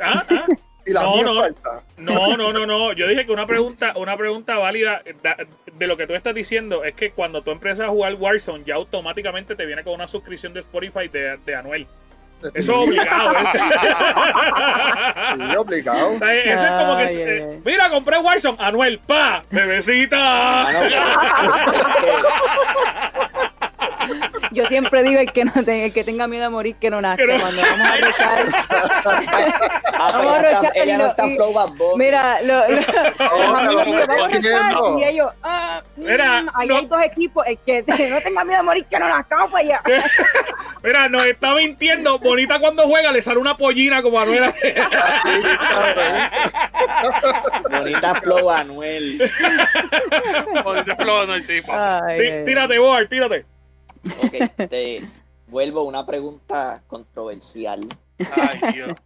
¿Ah? ¿Ah?
Y la
No,
mía
no.
falta.
No, no, no, no. Yo dije que una pregunta, una pregunta válida da- de lo que tú estás diciendo es que cuando tú empiezas a jugar Warzone, ya automáticamente te viene con una suscripción de Spotify de, de Anuel. Eso es obligado. ¿eh?
Sí, obligado.
O sea, eso es como que.
Ay,
eh,
ay.
mira, compré Warzone. Anuel, pa, bebecita.
Yo siempre digo el que no te- el que tenga miedo a morir que no nazca.
No-
Cuando vamos a
pero
Vamos a rechazar
ella no está
lo-
flow Bad Bunny.
Mira, lo, lo-
pero
y ellos, ah, mm,
Mira,
ahí
no.
hay dos equipos, el que no tenga miedo a morir que no nazca, para allá.
Mira, nos está mintiendo. Bonita cuando juega le sale una pollina como Anuel.
Bonita flow Anuel.
Ahorita flow, no, sí.
Tírate, Boar, tírate.
Ok, te vuelvo a una pregunta controversial.
Ay, Dios.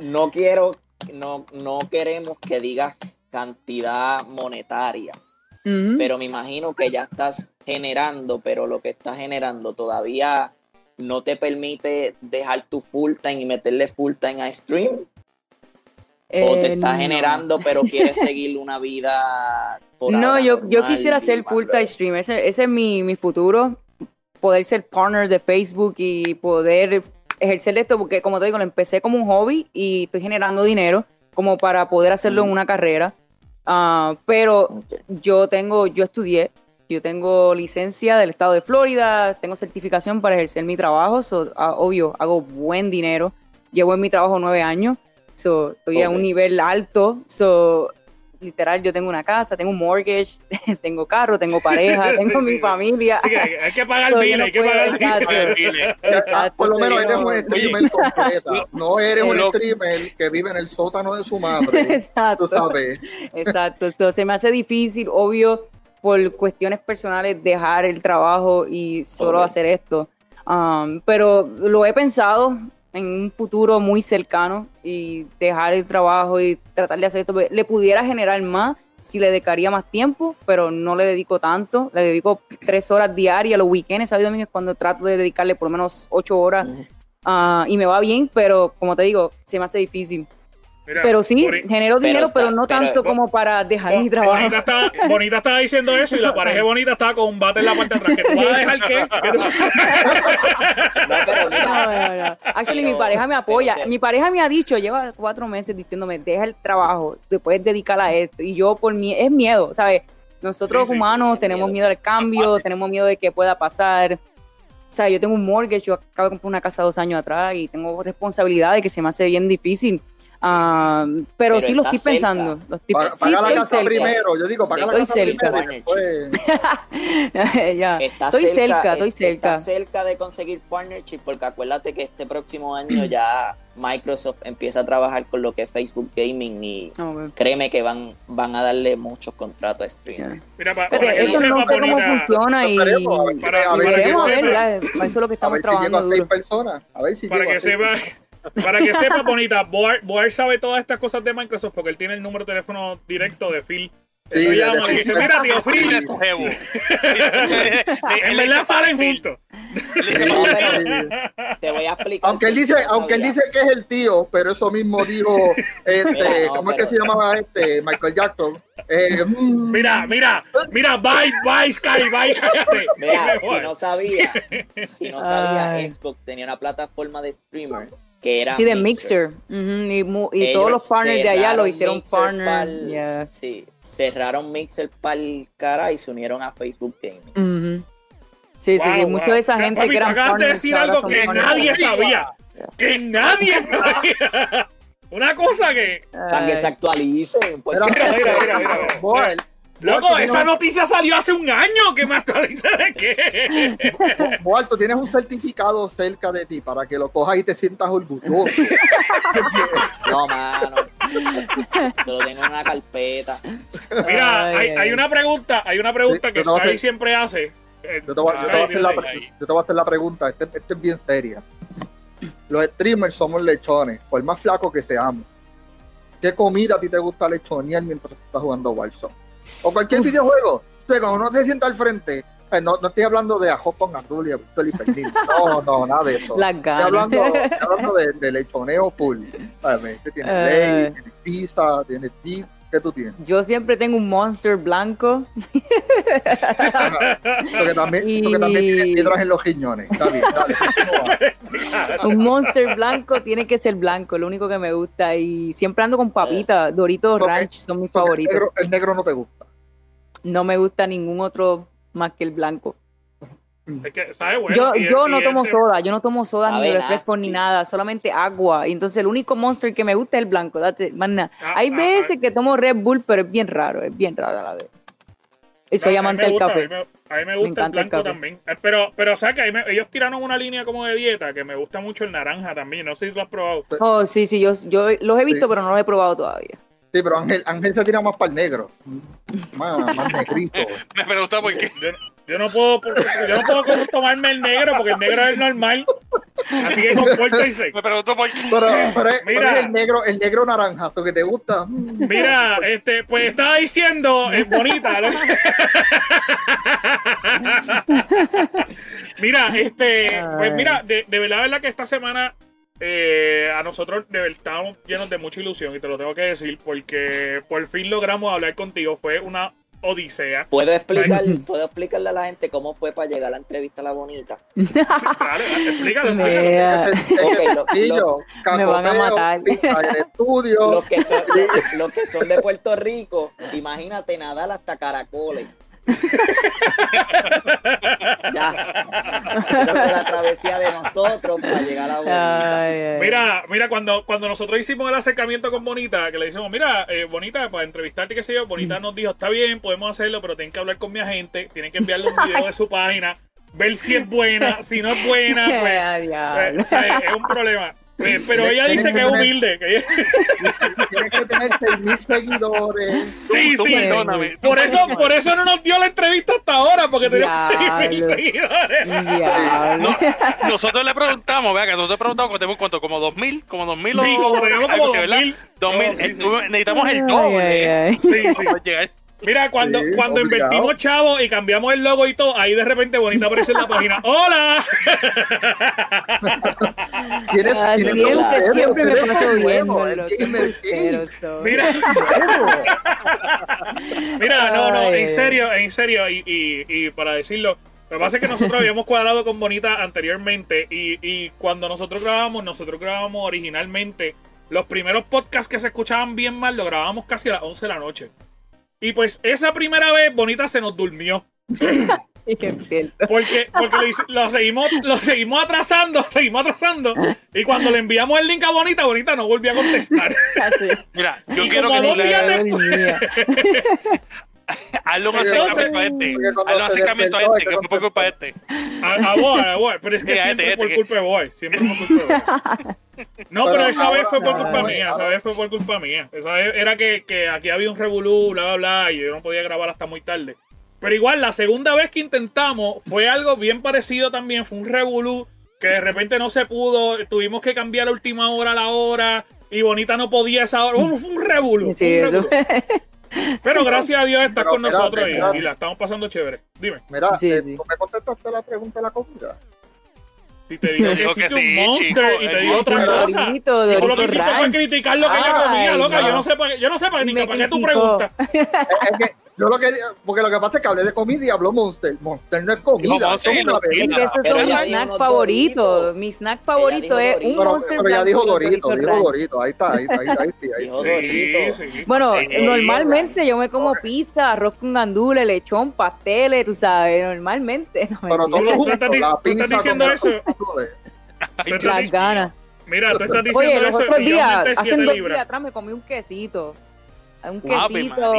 No quiero, no, no queremos que digas cantidad monetaria,
Ujú.
pero me imagino que ya estás generando, pero lo que estás generando todavía no te permite dejar tu full time y meterle full time a stream? ¿O te
Eh,
está
no.
generando pero quieres seguir una vida por
No,
ahora
yo, yo quisiera ser full time stream. Ese, ese es mi, mi futuro. Poder ser partner de Facebook y poder ejercer esto, porque como te digo, lo empecé como un hobby y estoy generando dinero como para poder hacerlo en una carrera. Ah, pero yo tengo, yo estudié, yo tengo licencia del estado de Florida, tengo certificación para ejercer mi trabajo, so, ah, obvio, hago buen dinero, llevo en mi trabajo nueve años, so, estoy a
Ok.
un nivel alto, so, literal, yo tengo una casa, tengo un mortgage, tengo carro, tengo pareja, tengo
Sí,
mi
sí.
familia.
Hay, hay que pagar
So, yo
bill,
no
hay que pagar
biles.
Ah,
Exacto,
por lo menos eres
no-
un streamer completa. No eres un streamer que vive en el sótano de su madre.
Exacto.
Tú sabes.
Exacto, entonces se me hace difícil, obvio, por cuestiones personales, dejar el trabajo y solo hacer esto. Um, pero lo he pensado en un futuro muy cercano y dejar el trabajo y tratar de hacer esto. Le pudiera generar más si le dedicaría más tiempo, pero no le dedico tanto. Le dedico tres horas diarias, los weekends, sábado y domingo es cuando trato de dedicarle por lo menos ocho horas. Ah, y me va bien, pero como te digo, se me hace difícil.
Mira,
Pero sí,
Boni-
genero dinero, pero no
pero-
tanto como para dejar mi trabajo.
Bonita estaba, Bonita estaba diciendo eso y la pareja bonita estaba con un bate en la parte de atrás. ¿Que tú vas a dejar qué? ¿Que tú-
No,
No, no. Actually,
Pero-
mi pareja me apoya. Mi pareja me ha dicho, lleva cuatro meses diciéndome, deja el trabajo, te puedes dedicar a esto. Y yo, por mí, es miedo, ¿sabes? Nosotros
Sí, sí, sí,
humanos tenemos
miedo.
miedo al cambio, tenemos miedo de que pueda pasar. O sea, yo tengo un mortgage, yo acabo de comprar una casa dos años atrás y tengo responsabilidades que se me hace bien difícil. Ah, pero,
Pero
sí lo estoy
cerca.
pensando. Lo estoy-
Paga,
sí,
la casa
cerca.
primero. Yo digo, paga la
Estoy
casa
cerca.
primero.
Ya.
está
Estoy cerca,
eh,
estoy cerca.
Está cerca de conseguir partnership porque acuérdate que este próximo año ya Microsoft empieza a trabajar con lo que es Facebook Gaming y créeme que van, van a darle muchos contratos a streamers.
Mira, pa-
Pero
para que
eso no sé cómo
Bonita,
funciona y
a
Para-
a ver
para que
a ¿verdad? Eso es lo que
A
estamos
ver si llego a
trabajando
seis personas. A ver si
para
llego
que
a seis
sepa, para que sepa, Bonita, Boar, Boar sabe todas estas cosas de Microsoft porque él tiene el número de teléfono directo de Phil.
Sí, de-
llama y dice, mira, tío
Phil
en verdad salen juntos.
No, te voy a explicar.
Aunque él dice, aunque él dice que es el tío, pero eso mismo dijo, este,
Mira, no,
¿cómo es que se llamaba este? Michael Jackson. Eh, mm,
Mira, mira, mira, bye, bye, Sky, bye, cállate.
Mira, si no sabía, si no sabía,
Ay.
Xbox tenía una plataforma de streamer que era
Sí, de Mixer. Ujú, Y, mu- y todos
Ellos
los partners de allá lo hicieron
Mixer
partner.
pa'l-
yeah.
Sí, cerraron Mixer para el cara y se unieron a Facebook Gaming.
Ujú. Sí, sí,
Wow,
sí,
wow.
mucha de esa
O sea,
gente
papi,
que eran
acabas de
partners
decir algo que
partners.
nadie sabía. Que nadie sabía. Una cosa que.
Para que se actualicen.
Mira,
si
mira,
acaso.
mira, mira, mira. Loco, esa noticia salió hace un año. ¿Que me actualice de qué?
tú tienes un certificado cerca de ti para que lo cojas y te sientas orgulloso.
No, mano. Lo tengo en una carpeta.
Mira,
Ay,
hay,
ay,
hay
ay.
una pregunta, hay una pregunta
Sí,
que Sky
hacer-
siempre hace.
Yo te voy, a- yo te voy la, yo te voy a hacer la pregunta, este, este es bien seria. Los streamers somos lechones, por más flacos que seamos. ¿Qué comida a ti te gusta lechonear mientras estás jugando Warzone? O cualquier videojuego. O sea, cuando uno se sienta al frente, eh, no, no estoy hablando de ajo con azul y y pernil. No, no, nada de eso.
Las
Estoy
ganas.
hablando, estoy hablando de, de lechoneo full. ¿Sabes? ¿Qué tienes?
Eh.
Ley, tienes pizza, tienes dip. ¿Qué tú tienes?
Yo siempre tengo un monster blanco.
Porque también,
Y-
porque también tienes piedras en los riñones. Está bien, dale. continúa.
Un monster blanco tiene que ser blanco, lo único que me gusta. Y siempre ando con papitas. Doritos Ranch son mis favoritos.
El negro, el negro no te gusta.
No me gusta ningún otro más que el blanco.
Es que, ¿sabes? Bueno,
yo
y-
yo no tomo
este-
soda, yo no tomo soda
Sabe
ni refrescos ni nada, solamente agua. Y entonces el único monster que me gusta es el blanco. más.
Ah,
Hay
ah,
veces
ah.
que tomo Red Bull, pero es bien raro, es bien raro a la vez. Y soy
No,
amante del
gusta,
café.
A mí me, a mí me gusta el
encanta el
blanco
café.
también. Eh, Pero, pero ¿sabes que Ellos tiraron una línea como de dieta que me gusta mucho el naranja también. No sé si lo has probado.
Oh, sí, sí, yo, yo los he visto,
Sí.
pero no los he probado todavía.
Sí, pero Ángel, Ángel se tira más para el negro. Más, más negrito.
Me pregunta por qué.
Yo, yo no puedo yo no puedo tomarme el negro porque el negro es normal. Así que compórtense.
Me pregunto por qué.
Pero, pero es,
Mira.
pero es el negro, el negro naranjazo que te gusta.
Mira, este, pues estaba diciendo, es bonita. ¿no? mira, este, pues mira, de, de verdad, verdad que esta semana eh, a nosotros de verdad estábamos llenos de mucha ilusión y te lo tengo que decir porque por fin logramos hablar contigo. Fue una odisea.
¿Puedo, explicar, ¿Puedo explicarle a la gente cómo fue para llegar a la entrevista a la bonita?
Sí, dale, dale, explícalo,
lo-
Me van a matar.
estudio.
Los que, son, los que son de Puerto Rico, imagínate nadar hasta caracoles. ya. Esa fue la travesía de nosotros para llegar a bonita.
ay, ay.
Mira, mira, cuando, cuando nosotros hicimos el acercamiento con Bonita, que le dijimos, mira, eh, Bonita, para entrevistarte, qué sé yo, Bonita nos dijo, está bien, podemos hacerlo, pero tienen que hablar con mi agente, tienen que enviarle un video de su página, ver si es buena, si no es buena, pues, pues, o sea, es un problema. Pero ella dice que es humilde. Que ella-
Tienes que tener 6.000 seguidores.
sí,
Tú
sí.
perdóname, tú
Por eso, por eso no nos dio la entrevista hasta ahora, porque tenemos
Diablo.
6.000 seguidores.
No, nosotros le preguntamos, vea que nosotros le preguntamos que tenemos cuánto, como 2000, como 2000
Sí,
o
como como
así, ¿verdad?
2000.
2000,
Sí,
eh, necesitamos el
Ay,
doble.
ay, ay.
Sí, sí.
para llegar.
Mira, cuando,
Sí,
cuando
obligado.
invertimos chavo y cambiamos el logo y todo, ahí de repente Bonita aparece en la página. ¡Hola!
Tienes,
Ah, siempre, siempre me paso viendo.
Mira, mira, no, no, en serio, en serio, y, y, y para decirlo, lo que pasa es que nosotros habíamos cuadrado con Bonita anteriormente y, y cuando nosotros grabamos, nosotros grabamos originalmente los primeros podcasts que se escuchaban bien mal, lo grabábamos casi a las 11 de la noche. Y pues esa primera vez Bonita se nos durmió.
Sí, es cierto.
Porque, porque lo, lo seguimos, lo seguimos atrasando, seguimos atrasando. Y cuando le enviamos el link a Bonita, Bonita no volvió a contestar.
Así.
Mira, yo
Y
quiero
como
que tú
dos días
le hazle un acercamiento a este. Hazle un acercamiento a este, que fue por culpa de este.
A, a Boy, a Boy. Pero es que
Sí, a
siempre
este,
por
este,
culpa de Boy. Siempre por culpa de Boy. No, pero,
Pero
esa vez fue por culpa mía. Esa vez fue por culpa mía. Esa vez era que, que aquí había un revolú, bla, bla, bla, y yo no podía grabar hasta muy tarde. Pero igual, la segunda vez que intentamos fue algo bien parecido también. Fue un revolú que de repente no se pudo. Tuvimos que cambiar la última hora a la hora. Y Bonita no podía esa hora. Bueno, fue un revolú.
Sí,
fue un
eso.
revolú. Pero gracias a Dios estás
Pero
con
espérate,
nosotros y-
espérate.
y, la estamos pasando chévere. Dime,
Mira,
Sí,
eh,
sí.
¿tú me contestaste la pregunta de la comida?
Si te digo que
Digo
existe
que
un
sí,
monster
chico,
y te digo otra
monster.
cosa.
Dorito,
Tú lo que
Dorito
hiciste fue criticar lo que ella comía, loca.
no.
Yo no sé para yo no sé para, ni para qué tú preguntas.
Es que yo lo que porque lo que pasa es que hablé de comida y habló Monster. Monster no es comida,
No,
eso es
Monster
una
no,
bebida.
Es que ese es mi snack favorito. Mi snack favorito es un Monster
pero ya dijo Dorito, dijo. Dorito. Ahí está, ahí, sí.
Bueno,
Eh, eh,
normalmente yo me como pizza, arroz con gandules, lechón, pasteles, tú sabes, normalmente. No,
Pero todo
tú
junto, la
tú estás
pizza
diciendo eso.
Las ganas.
Mira, tú estás diciendo
Oye, los
eso
otros días, hace
7
dos días atrás me comí un quesito. Un quesito.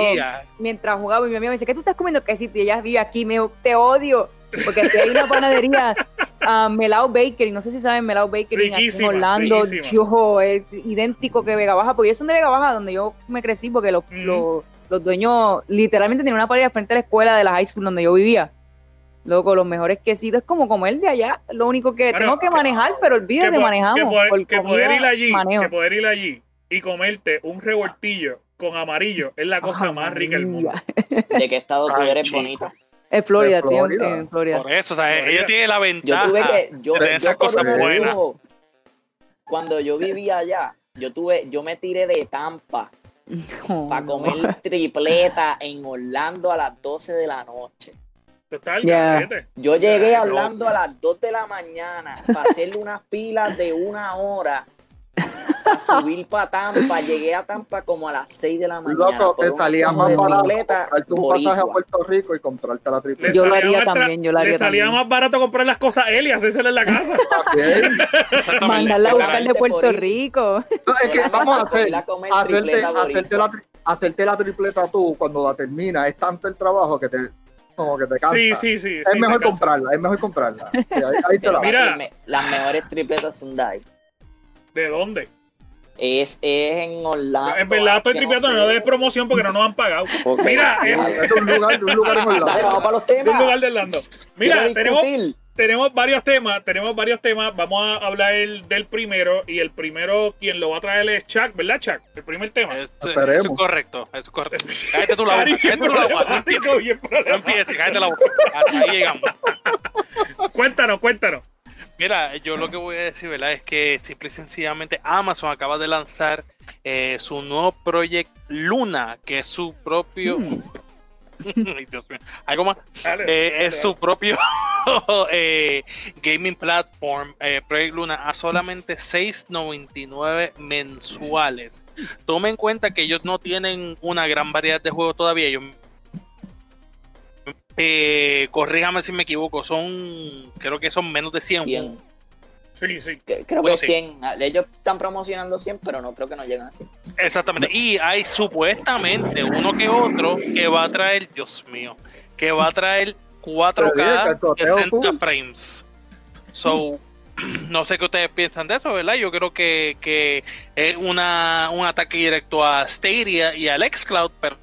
Mientras jugaba y mi amiga me dice, ¿qué tú estás comiendo quesito? Y ella vive aquí, me dijo, te odio. Porque aquí hay una panadería, ah, Melao Bakery, no sé si saben Melao Bakery aquí en Orlando. Yo, es idéntico que Vega Baja, porque ellos son de Vega Baja, donde yo me crecí, porque los, los, los dueños literalmente tenían una panadería frente a la escuela de la high school donde yo vivía. Loco, los mejores quesitos es como comer de allá. Lo único que
Bueno,
tengo que
que-
manejar, pero olvídate,
po-
manejamos.
que poder, que ir allí,
manejo.
que poder ir allí y comerte un revoltillo con amarillo es la cosa más rica del mundo.
¿De qué estado tú eres
chico.
bonita?
En Florida, estoy en-
Florida.
Por eso, o sea,
Florida.
ella tiene la
Yo
ventaja
tuve que. Yo,
de
yo
esas cosas buenas.
Cuando yo vivía allá, yo tuve, yo me tiré de Tampa
Oh,
para
no.
comer tripleta en Orlando a las 12 de la noche.
Tú estás al
Ya.
garete.
Yo llegué a Orlando a las 2 de la mañana para hacerle una fila de una hora subir para Tampa. Llegué a Tampa como a las 6 de la mañana.
Loco, te salía más barato comprarte un pasaje a
boricua.
Puerto Rico y comprarte la
Le
tripleta.
Yo lo haría también, yo lo haría
Le salía
también.
más barato comprar las cosas a él y hacérsela en la casa.
Mandarla a buscar de Puerto. Rico.
No, es que vamos a hacer, hacerte, hacerte,
boricua.
la, hacerte la tripleta tú cuando la terminas. Es tanto el trabajo que te, como que te cansa.
Sí, sí, sí.
Es
sí,
mejor comprarla, es mejor comprarla. Sí, ahí, ahí te la
Mira.
Las mejores tripletas son de ahí.
¿De dónde?
Es, es en Orlando.
En verdad estoy tripeando,
sé.
no de promoción porque no nos han pagado. Mira, es
Es un lugar, de un lugar en
Dale,
Orlando.
vamos para los
de un
temas.
lugar de Orlando. Mira, tenemos, tenemos varios temas, tenemos varios temas. Vamos a hablar el- del primero. Y el primero, quien lo va a traer es Chuck, ¿verdad, Chuck? El primer tema.
Eso, eso es correcto, eso es correcto. Cállate tú la boca, cállate tú la boca. No empieces, no cállate la boca. Hasta ahí llegamos.
Cuéntanos, cuéntanos.
Mira, yo lo que voy a decir, ¿verdad? Es que simple y sencillamente Amazon acaba de lanzar eh, su nuevo proyecto Luna, que es su propio. Ay, Dios mío. Algo más.
Dale,
Eh,
dale,
es su propio eh, gaming platform, eh, Project Luna, a solamente 6.99 mensuales. Tome en cuenta que ellos no tienen una gran variedad de juegos todavía. Ellos, eh, corríjame si me equivoco, son, creo que son menos de 100.
100.
Sí, sí.
Creo
Bueno,
que
sí.
100. Ellos están promocionando 100, pero no creo que no lleguen a 100.
Exactamente. Y hay supuestamente uno que otro que va a traer, Dios mío, que va a traer
Pero dije que
4K
el coteo
60
full.
frames. So, no sé qué ustedes piensan de eso, ¿verdad? Yo creo que, que es una, un ataque directo a Stadia y al Xcloud, pero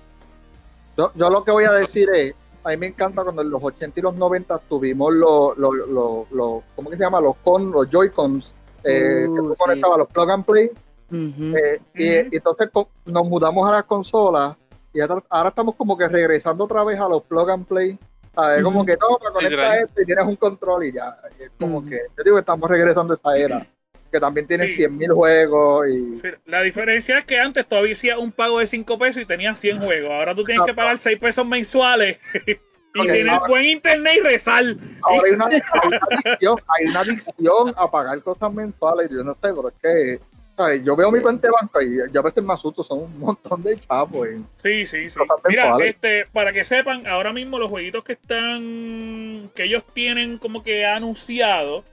Yo, yo lo que voy a decir es, a mí me encanta cuando en los 80 y los 90 tuvimos los, los, los, los- ¿cómo que se llama? Los con, los Joy-Cons, eh, que
Uh,
tú
sí.
conectabas los plug and play, eh, y, entonces nos mudamos a las consolas y ahora, ahora estamos como que regresando otra vez a los plug and play. ¿sabes? Como
Ujú.
que toma, conecta esto y tienes un control y ya. Y es como que, yo digo que estamos regresando a esa era, que también tiene
Sí.
100.000 juegos y...
Sí, La diferencia es que antes todavía hacía un pago de 5 pesos y tenías 100 juegos. Ahora tú tienes que pagar 6 pesos mensuales y
Ok,
tienes
ahora-
buen internet y rezar.
Ahora hay una, hay una adicción, hay una adicción a pagar cosas mensuales. Yo no sé, pero es que ¿sabes? yo veo mi cuenta de banco y yo a veces me asusto, son un montón de chavos.
Sí, sí, sí. Mira, este, para que sepan, ahora mismo los jueguitos que están, que ellos tienen como que anunciado,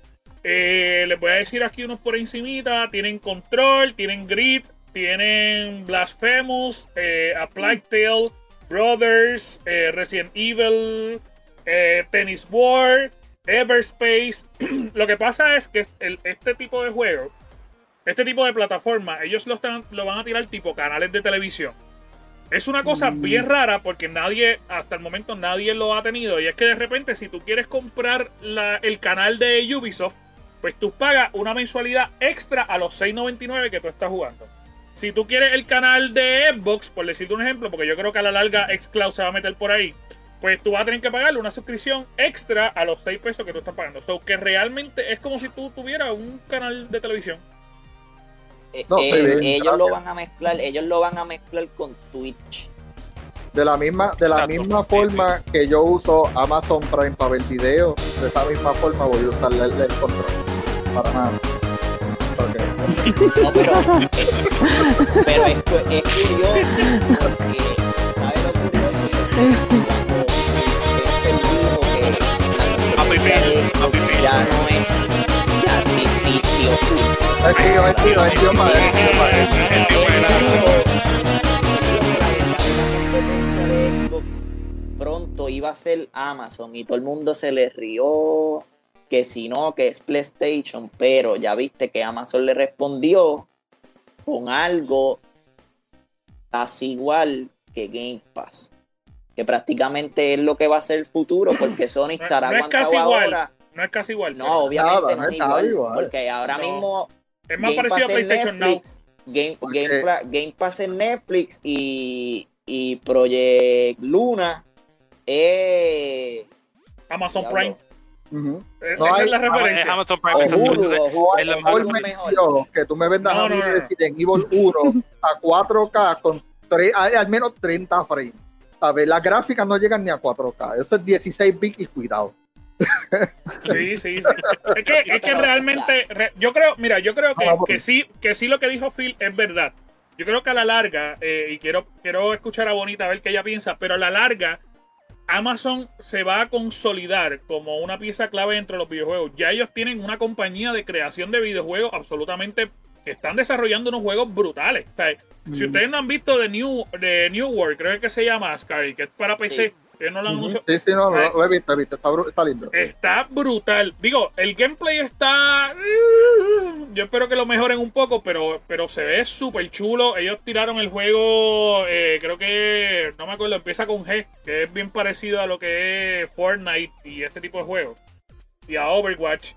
eh, les voy a decir aquí unos por encimita, tienen Control, tienen Grid, tienen Blasphemous, eh, A Plague Tale, Brothers, eh, Resident Evil, eh, Tennis War, Everspace. Lo que pasa es que el- este tipo de juego, este tipo de plataforma, ellos lo, están, lo van a tirar tipo canales de televisión. Es una cosa bien rara porque nadie, hasta el momento nadie lo ha tenido. Y es que de repente si tú quieres comprar la- el canal de Ubisoft, pues tú pagas una mensualidad extra a los 6.99 que tú estás jugando. Si tú quieres el canal de Xbox, por decirte un ejemplo, porque yo creo que a la larga Xcloud se va a meter por ahí, pues tú vas a tener que pagarle una suscripción extra a los 6 pesos que tú estás pagando. So que realmente es como si tú tuvieras un canal de televisión.
Eh,
No,
eh, ellos
gracias.
lo van a mezclar, ellos lo van a mezclar con Twitch.
De la misma, de la
Exacto.
misma forma que yo uso Amazon Prime para ver videos, de esa misma forma voy a usar el, el control. Para nada. Ok.
No, pero, pero es, es curioso porque, ¿sabes lo curioso? Cuando Spencer dijo que la
Phil.
ya no es ya ni, ni tío Phil.
Es tío, es tío, es tío para él, es tío
que Xbox pronto iba a ser Amazon y todo el mundo se le rió que si no, que es PlayStation, pero ya viste que Amazon le respondió con algo casi igual que Game Pass. Que prácticamente es lo que va a ser el futuro, porque Sony
No-
estará
no es
aguantado
casi igual.
ahora.
No es casi igual.
No, obviamente
Nada,
no
no
es
es
igual,
igual.
porque ahora
No.
mismo
es más
Game
parecido a
Pass en
PlayStation Now.
Netflix, Game, Pass en Netflix y, y Project Luna es
Amazon. Prime.
Ujú.
Eh,
No
Esa
hay-
es la
Es
referencia.
Amazon
o
Prime,
Hulu,
exactamente.
o Hulu,
Es la
o
mejor
mejor.
que tú me vendas
No,
a mí
no, no.
Resident Evil 1 a 4K con tres, hay al menos 30 frames. A ver, las gráficas no llegan ni a 4K. Eso es 16 bits y cuidado.
Sí, sí, sí. Es que, es que realmente, re- yo creo, mira, yo creo que,
Vamos.
que sí, que sí lo que dijo Phil es verdad. Yo creo que a la larga, eh, y quiero, quiero escuchar a Bonita a ver qué ella piensa, pero a la larga, Amazon se va a consolidar como una pieza clave dentro de los videojuegos. Ya ellos tienen una compañía de creación de videojuegos absolutamente que están desarrollando unos juegos brutales. O sea, Si ustedes no han visto de New, de New World, creo que se llama Scary, que es para PC, no lo anunciado.
Sí, sí, no,
¿Sabes?
lo, lo he visto, he visto. Está lindo.
Está brutal. Digo, el gameplay está. Yo espero que lo mejoren un poco, pero, pero se ve súper chulo. Ellos tiraron el juego, eh, creo que. No me acuerdo, empieza con G, que es bien parecido a lo que es Fortnite y este tipo de juegos. y a Overwatch.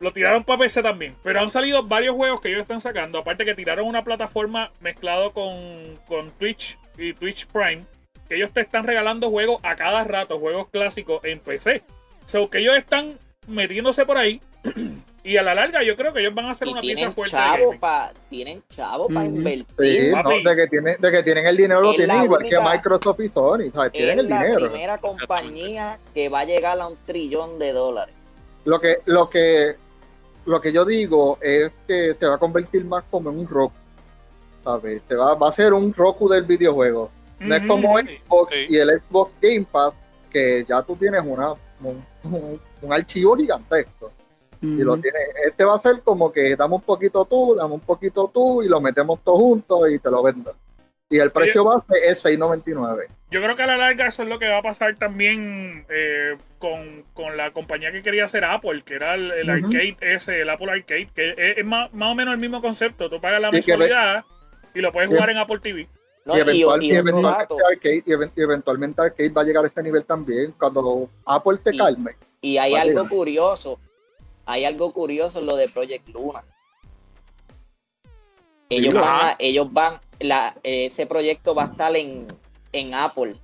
Lo tiraron para PC también. Pero han salido varios juegos que ellos están sacando. Aparte que tiraron una plataforma mezclado con, con Twitch y Twitch Prime. Que ellos te están regalando juegos a cada rato, juegos clásicos en PC. So que ellos están metiéndose por ahí. y a la larga yo creo que ellos van a hacer
Y
una pieza fuerte.
chavo pa, tienen chavo para
Ujú.
invertir.
Sí, no, de, que tienen, de que tienen el dinero, lo tienen
la
igual que Microsoft y Sony. ¿sabes? Tienen
es
el
la
dinero.
primera compañía que va a llegar a un trillón de dólares.
Lo que, lo que, lo que yo digo es que se va a convertir más como en un Roku. ¿sabes? Se va, va a ser un Roku del videojuego. No es como
Sí,
Xbox
sí.
y el Xbox Game Pass, que ya tú tienes una, un, un- un archivo gigantesco. Y lo tienes, este va a ser como que dame un poquito tú, dame un poquito tú, y lo metemos todo juntos y te lo vendo. Y el precio base es 6.99.
Yo creo que a la larga eso es lo que va a pasar también eh, con, con la compañía que quería hacer Apple, que era el, arcade ese, el Apple Arcade, que es, es más, más o menos el mismo concepto. Tú pagas la
Y que ve-
mensualidad y lo puedes
y-
jugar en Apple TV.
No,
y, eventual-
y
y eventualmente arcade, y, even- y eventualmente arcade va a llegar a ese nivel también cuando Apple se calme.
y hay algo
llegar.
curioso. Hay algo curioso en lo de Project Luna. Ellos van, a- ellos van, la, ese proyecto va a estar en, en Apple.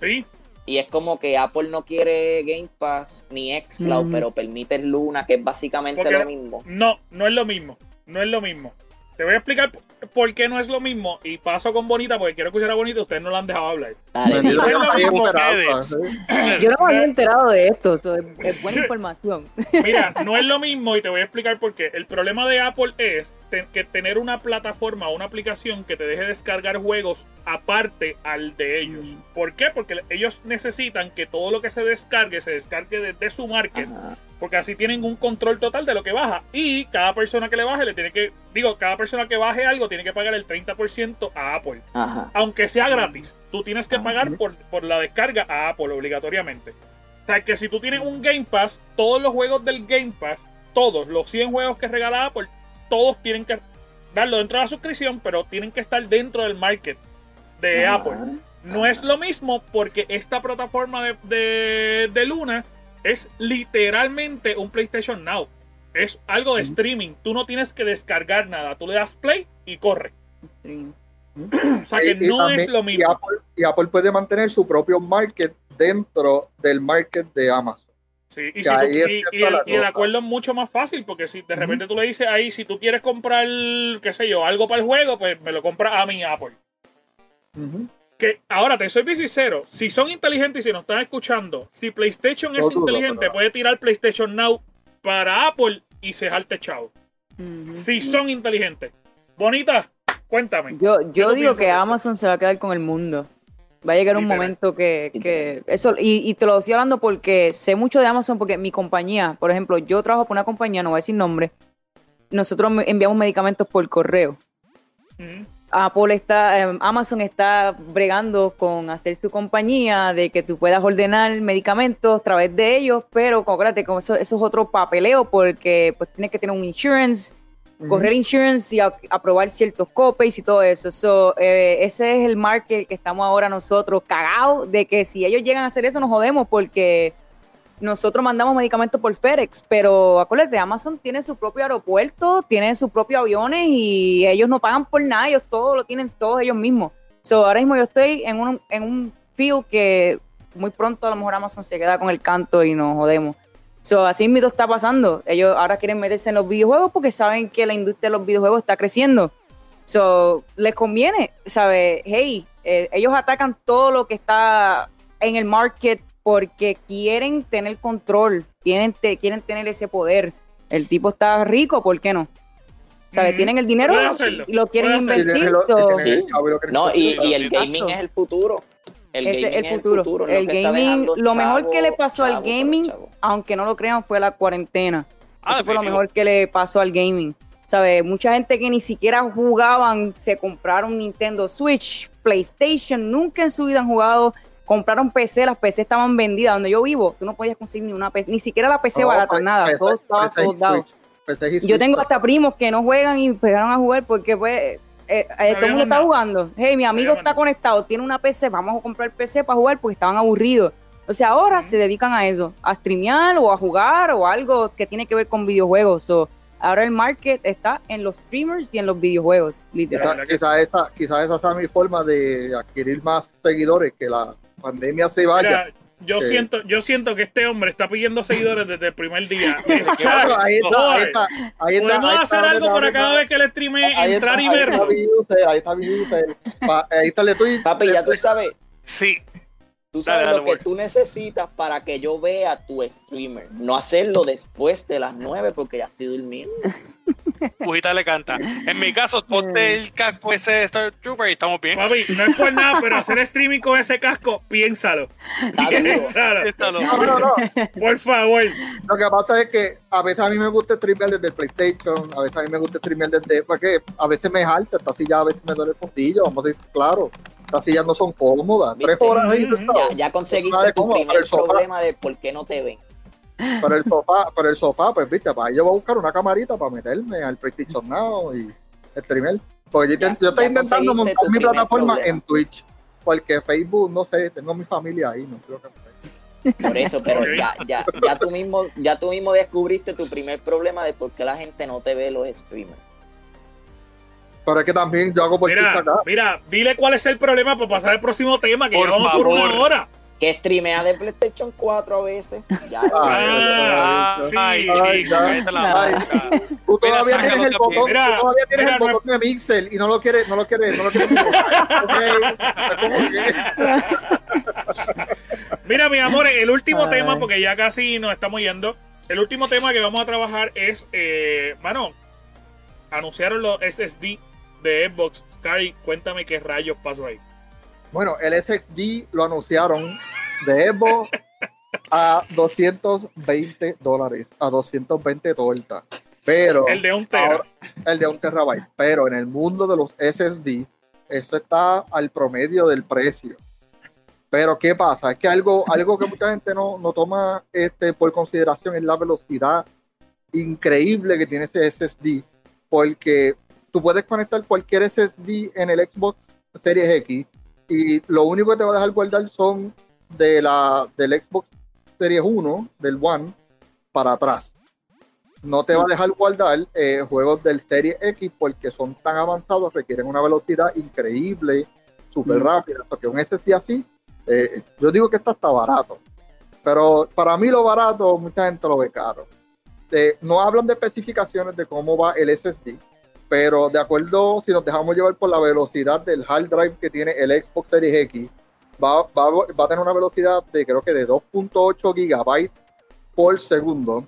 Sí,
Y es como que Apple no quiere Game Pass ni Xcloud,
Ujú.
pero permite Luna, que es básicamente
Porque-
lo mismo.
no, no es lo mismo. No es lo mismo. Te voy a explicar por- por qué no es lo mismo y paso con Bonita porque quiero escuchar a Bonita. Ustedes no la han dejado hablar.
Dale,
Bendito
no es
sea
lo
María
mismo
Esperanza,
ustedes.
¿sí?
Yo no me había enterado de esto, so, es, es buena información.
Mira, no es lo mismo y te voy a explicar por qué. El problema de Apple es te- que tener una plataforma o una aplicación que te deje descargar juegos aparte al de ellos. ¿Por qué? Porque ellos necesitan que todo lo que se descargue se descargue desde su market.
Ajá.
Porque así tienen un control total de lo que baja. Y cada persona que le baje le tiene que, digo, cada persona que baje algo tiene que pagar el 30% a Apple.
Ajá.
Aunque sea gratis, tú tienes que
Ah,
pagar por, por la descarga a Apple obligatoriamente. O sea, que si tú tienes un Game Pass, todos los juegos del Game Pass, todos los 100 juegos que regala Apple, todos tienen que darlo dentro de la suscripción, pero tienen que estar dentro del market de
Ah,
Apple. No es lo mismo porque esta plataforma de, de- de Luna es literalmente un PlayStation Now. Es algo de streaming. Tú no tienes que descargar nada. Tú le das play y corre.
Sí.
O sea que
Y- y
no
también-
es lo
Y
mismo.
Apple, y Apple puede mantener su propio market dentro del market de Amazon.
Sí, y, si tú- el, acuerdo es mucho más fácil porque si de repente tú le dices ahí, si tú quieres comprar, qué sé yo, algo para el juego, pues me lo compras a mi Apple.
Ujú.
Que ahora te soy bien sincero, si son inteligentes y si nos están escuchando, si PlayStation es
No
inteligente, puede tirar PlayStation Now para Apple y cejarte chao.
Ujú.
Si son inteligentes. Bonita, cuéntame.
Yo,
¿Qué
yo digo que? Amazon se va a quedar con el mundo. Va a llegar un momento que, que eso, y, y te lo estoy hablando porque sé mucho de Amazon, porque mi compañía, por ejemplo, yo trabajo por una compañía, no voy a decir nombre, nosotros enviamos medicamentos por correo. Apple está, eh, Amazon está bregando con hacer su compañía de que tú puedas ordenar medicamentos a través de ellos, pero acuérdate que eso, eso es otro papeleo porque pues tienes que tener un insurance, correr insurance y a- aprobar ciertos copays y todo eso. So, eh, ese es el market que estamos ahora nosotros cagados de que si ellos llegan a hacer eso nos jodemos porque nosotros mandamos medicamentos por FedEx, pero acuérdense, Amazon tiene su propio aeropuerto, tiene sus propios aviones y ellos no pagan por nada, ellos todo lo tienen todos ellos mismos. So, ahora mismo yo estoy en un, en un field que muy pronto a lo mejor Amazon se queda con el canto y nos jodemos. So, así mismo está pasando. Ellos ahora quieren meterse en los videojuegos porque saben que la industria de los videojuegos está creciendo. So, les conviene, ¿sabes? Hey, eh, ellos atacan todo lo que está en el market porque quieren tener control, quieren, te- quieren tener ese poder. El tipo está rico, ¿por qué no? ¿Sabes?
Ujú.
Tienen el dinero y lo quieren invertir.
lo
No, y, y el gaming es el futuro. El
Ese
gaming
es el futuro.
lo
El
está
gaming, lo mejor que le pasó al
chavo,
gaming, aunque no lo crean, fue la cuarentena.
Ah,
Eso fue lo mejor que le pasó al gaming. ¿Sabes? Mucha gente que ni siquiera jugaban, se compraron Nintendo Switch, PlayStation, nunca en su vida han jugado. Compraron PC, las PC estaban vendidas. Donde yo vivo, tú no podías conseguir ni una PC, ni siquiera la PC barata,
pues,
nada.
PC,
todo estaba
PC y
sold out.
Switch, PC y
Yo tengo hasta primos que no juegan y empezaron a jugar porque pues eh, eh, todo el mundo está jugando. Hey, mi amigo está conectado, tiene una PC, vamos a comprar PC para jugar porque estaban aburridos. O sea, ahora se dedican a eso, a streamear o a jugar o algo que tiene que ver con videojuegos. So, ahora el market está en los streamers y en los videojuegos, literal.
Quizás quizá esa, quizá esa sea mi forma de adquirir más seguidores, que la pandemia se vaya.
Mira, yo
Sí.
siento, yo siento que este hombre está pidiendo seguidores desde el primer día.
Claro, ahí está,
boy.
ahí está, ahí está,
Podemos
ahí
hacer
está,
algo
ahí
para
está,
cada vez que le streame
ahí
entrar
está,
y
ahí está
verlo.
mi user, ahí está mi user. Ahí está el Twitch.
Papi, ya tú sabes,
Sí,
tú sabes
Dale, dale,
lo que
Word.
tú necesitas para que yo vea tu streamer. No hacerlo después de las 9 porque ya estoy durmiendo.
Pujita le canta. En mi caso, ponte el casco ese de Star Trooper y estamos bien.
Papi, no es por nada, pero hacer streaming con ese casco, piénsalo. Piénsalo.
Está
No, no, no.
Por favor.
Lo que pasa es que a veces a mí me gusta streamear desde el PlayStation, a veces a mí me gusta streamear desde. Porque a veces me jalta, esta silla a veces me duele el fondillo, vamos a decir, claro. Estas sillas no son cómodas. Tres horas ahí.
Ya, ya conseguiste
¿Sabes
tu primer problema de por qué no te ven.
Pero el sofá, pero el sofá, pues viste, para yo voy a buscar una camarita para meterme al PlayStation Now y streamear. Porque yo,
Ya-
intent- yo estoy intentando montar mi plataforma
problema.
en Twitch. Porque Facebook, no sé, tengo mi familia ahí, no creo que
Por eso, pero ya, ya, ya tú mismo, ya tú mismo descubriste tu primer problema de por qué la gente no te ve los streamers.
Pero es que también yo hago por Twitch
Mira,
acá.
mira, dile cuál es el problema para pasar al próximo tema, que
Por
llevamos por una hora.
Que streamea de PlayStation 4 a veces. Ya,
Ah, sí.
ay,
Ay,
la
Ay. Tú todavía tienes el botón,
Mira,
tú todavía tienes
mira,
el
no-
botón de Mixel y no lo quieres, no lo quieres, no lo quieres.
Mira, mi amor, el último
Ay.
tema, porque ya casi nos estamos yendo. El último tema que vamos a trabajar es, eh, mano, anunciaron los SSD de Xbox. Cari, cuéntame qué rayos pasó ahí.
Bueno, el SXD lo anunciaron de Evo a 220 dólares, a 220 tortas. Pero
El de un tera.
el de un terabyte. Pero en el mundo de los SSD, eso está al promedio del precio. Pero ¿qué pasa? Es que algo, algo que mucha gente no, no toma este, por consideración es la velocidad increíble que tiene ese SSD. Porque tú puedes conectar cualquier SSD en el Xbox Series X y lo único que te va a dejar guardar son de la, del Xbox Series 1, del One, para atrás. No te va a dejar guardar eh, juegos del Series X porque son tan avanzados, requieren una velocidad increíble, súper
Mm.
rápida. Porque un SSD así, eh, yo digo que está hasta barato. Pero para mí lo barato, mucha gente lo ve caro. Eh, no hablan de especificaciones de cómo va el SSD, pero de acuerdo, si nos dejamos llevar por la velocidad del hard drive que tiene el Xbox Series X, va, va, va a tener una velocidad de creo que de 2.8 gigabytes por segundo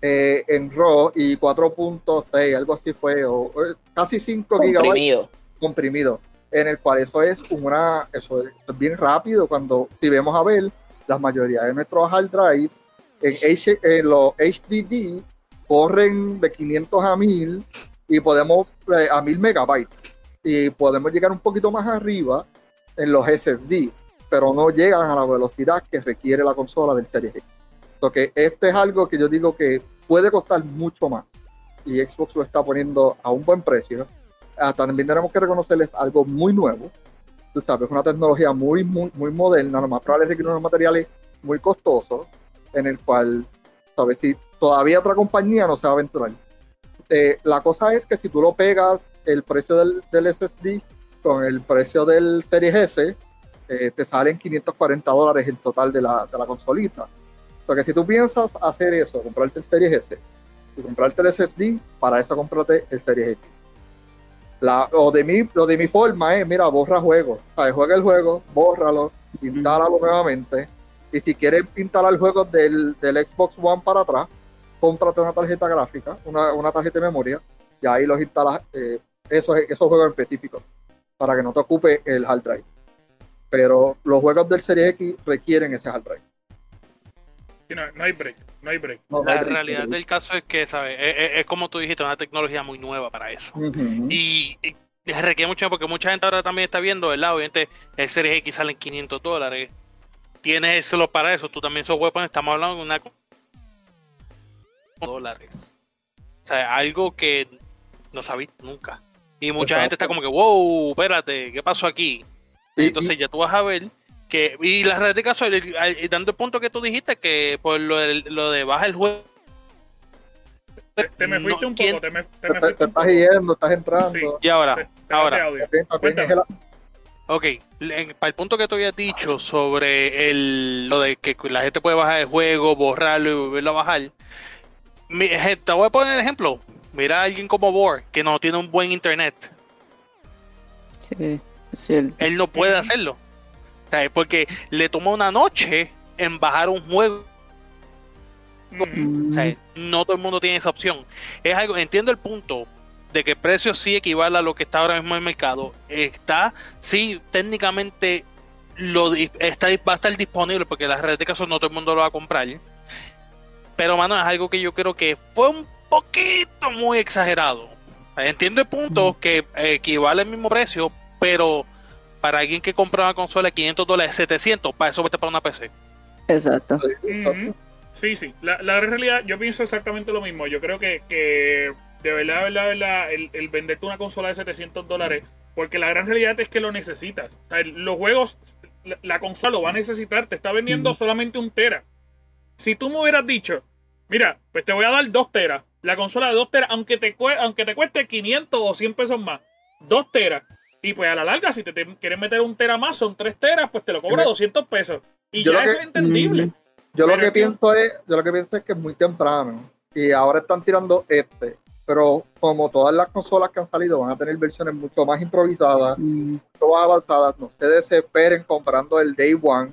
eh, en RAW y 4.6, algo así fue, o, o casi 5 gigabytes
comprimido.
comprimido, en el cual eso es una, eso es bien rápido cuando si vemos a ver la mayoría de nuestros hard drive en, H- en los HDD corren de 500 a 1000 y podemos eh, a 1000 megabytes y podemos llegar un poquito más arriba en los SSD, pero no llegan a la velocidad que requiere la consola del Series X. Porque este es algo que yo digo que puede costar mucho más y Xbox lo está poniendo a un buen precio ah, también tenemos que reconocerles algo muy nuevo. Tú sabes, una tecnología muy, muy, moderna, lo más probable es requiere unos materiales muy costosos, en el cual, sabes, si todavía otra compañía no se va a aventurar. Eh, la cosa es que si tú lo pegas el precio del, del SSD con el precio del Series S, eh, te salen 540 dólares en total de la, de la consolita. Porque si tú piensas hacer eso, comprarte el Series S y comprarte el SSD, para eso comprate el Series X. La, o de mi, lo de mi forma es, mira, borra juegos. ¿sabes? Juega el juego, bórralo, instálalo nuevamente. Y si quieres instalar juegos del, del Xbox One para atrás, cómprate una tarjeta gráfica, una, una tarjeta de memoria, y ahí los instalas, eh, esos, esos juegos específicos, para que no te ocupe el hard drive. Pero los juegos del Serie X requieren ese hard drive.
No, no hay break, no hay break.
No, no
La
hay break.
realidad del caso es que, ¿sabes? Es, es- es como tú dijiste, una tecnología muy nueva para eso. Y requiere mucho porque mucha gente ahora también está viendo, ¿verdad? Obviamente el Series X sale en 500 dólares. Tienes solo para eso. Tú también sos weapon. Estamos hablando de una dólares. O sea, algo que no sabís nunca. Y mucha
Exacto.
gente está como que, wow, espérate, ¿qué pasó aquí?
Y-
Entonces ya tú vas a ver que y la realidad de caso, y dando el punto que tú dijiste, que por lo de, lo de baja el juego.
Te, te me
no,
fuiste un
¿quién-
poco, te me, te
Te,
me
te-
fuiste
te
un
estás
poco.
yendo, estás entrando.
Sí.
Y ahora,
Te- te
ahora, Ok, para el punto que tú habías dicho sobre el, lo de que la gente puede bajar el juego, borrarlo y volverlo a bajar. Mi- je- te voy a poner el ejemplo. Mira a alguien como Bor, que no tiene un buen internet.
Sí, es cierto.
Él no puede hacerlo. ¿Sabes? Porque le toma una noche en bajar un juego.
Mm,
sea, no todo el mundo tiene esa opción. Es algo, entiendo el punto de que el precio sí equivale a lo que está ahora mismo en el mercado. Está, sí, técnicamente lo está, va a estar disponible porque la red de casos no todo el mundo lo va a comprar. Pero, mano, es algo que yo creo que fue un poquito muy exagerado. Entiendo el punto que equivale al mismo precio, pero para alguien que compra una consola de 500 dólares, 700, para eso vete para una PC.
Exacto.
Sí, sí. La, la realidad, yo pienso exactamente lo mismo. Yo creo que, que de verdad, de verdad, de verdad, el, el venderte una consola de 700 dólares, porque la gran realidad es que lo necesitas. O sea, los juegos, la, la consola lo va a necesitar. Te está vendiendo solamente un tera. Si tú me hubieras dicho, mira, pues te voy a dar dos teras, la consola de dos teras, aunque te, aunque te cueste 500 o 100 pesos más, dos teras. Y pues a la larga, si te, te quieres meter un tera más, son tres teras, pues te lo cobro
Yo-
200 pesos. Y
yo
ya
lo que-
eso es entendible.
Ujú.
Yo lo
Pero
que
es que-
pienso es, yo lo que pienso es que es muy temprano y ahora están tirando este, pero como todas las consolas que han salido van a tener versiones mucho más improvisadas,
Mm,
mucho más avanzadas, no se desesperen comprando el Day One,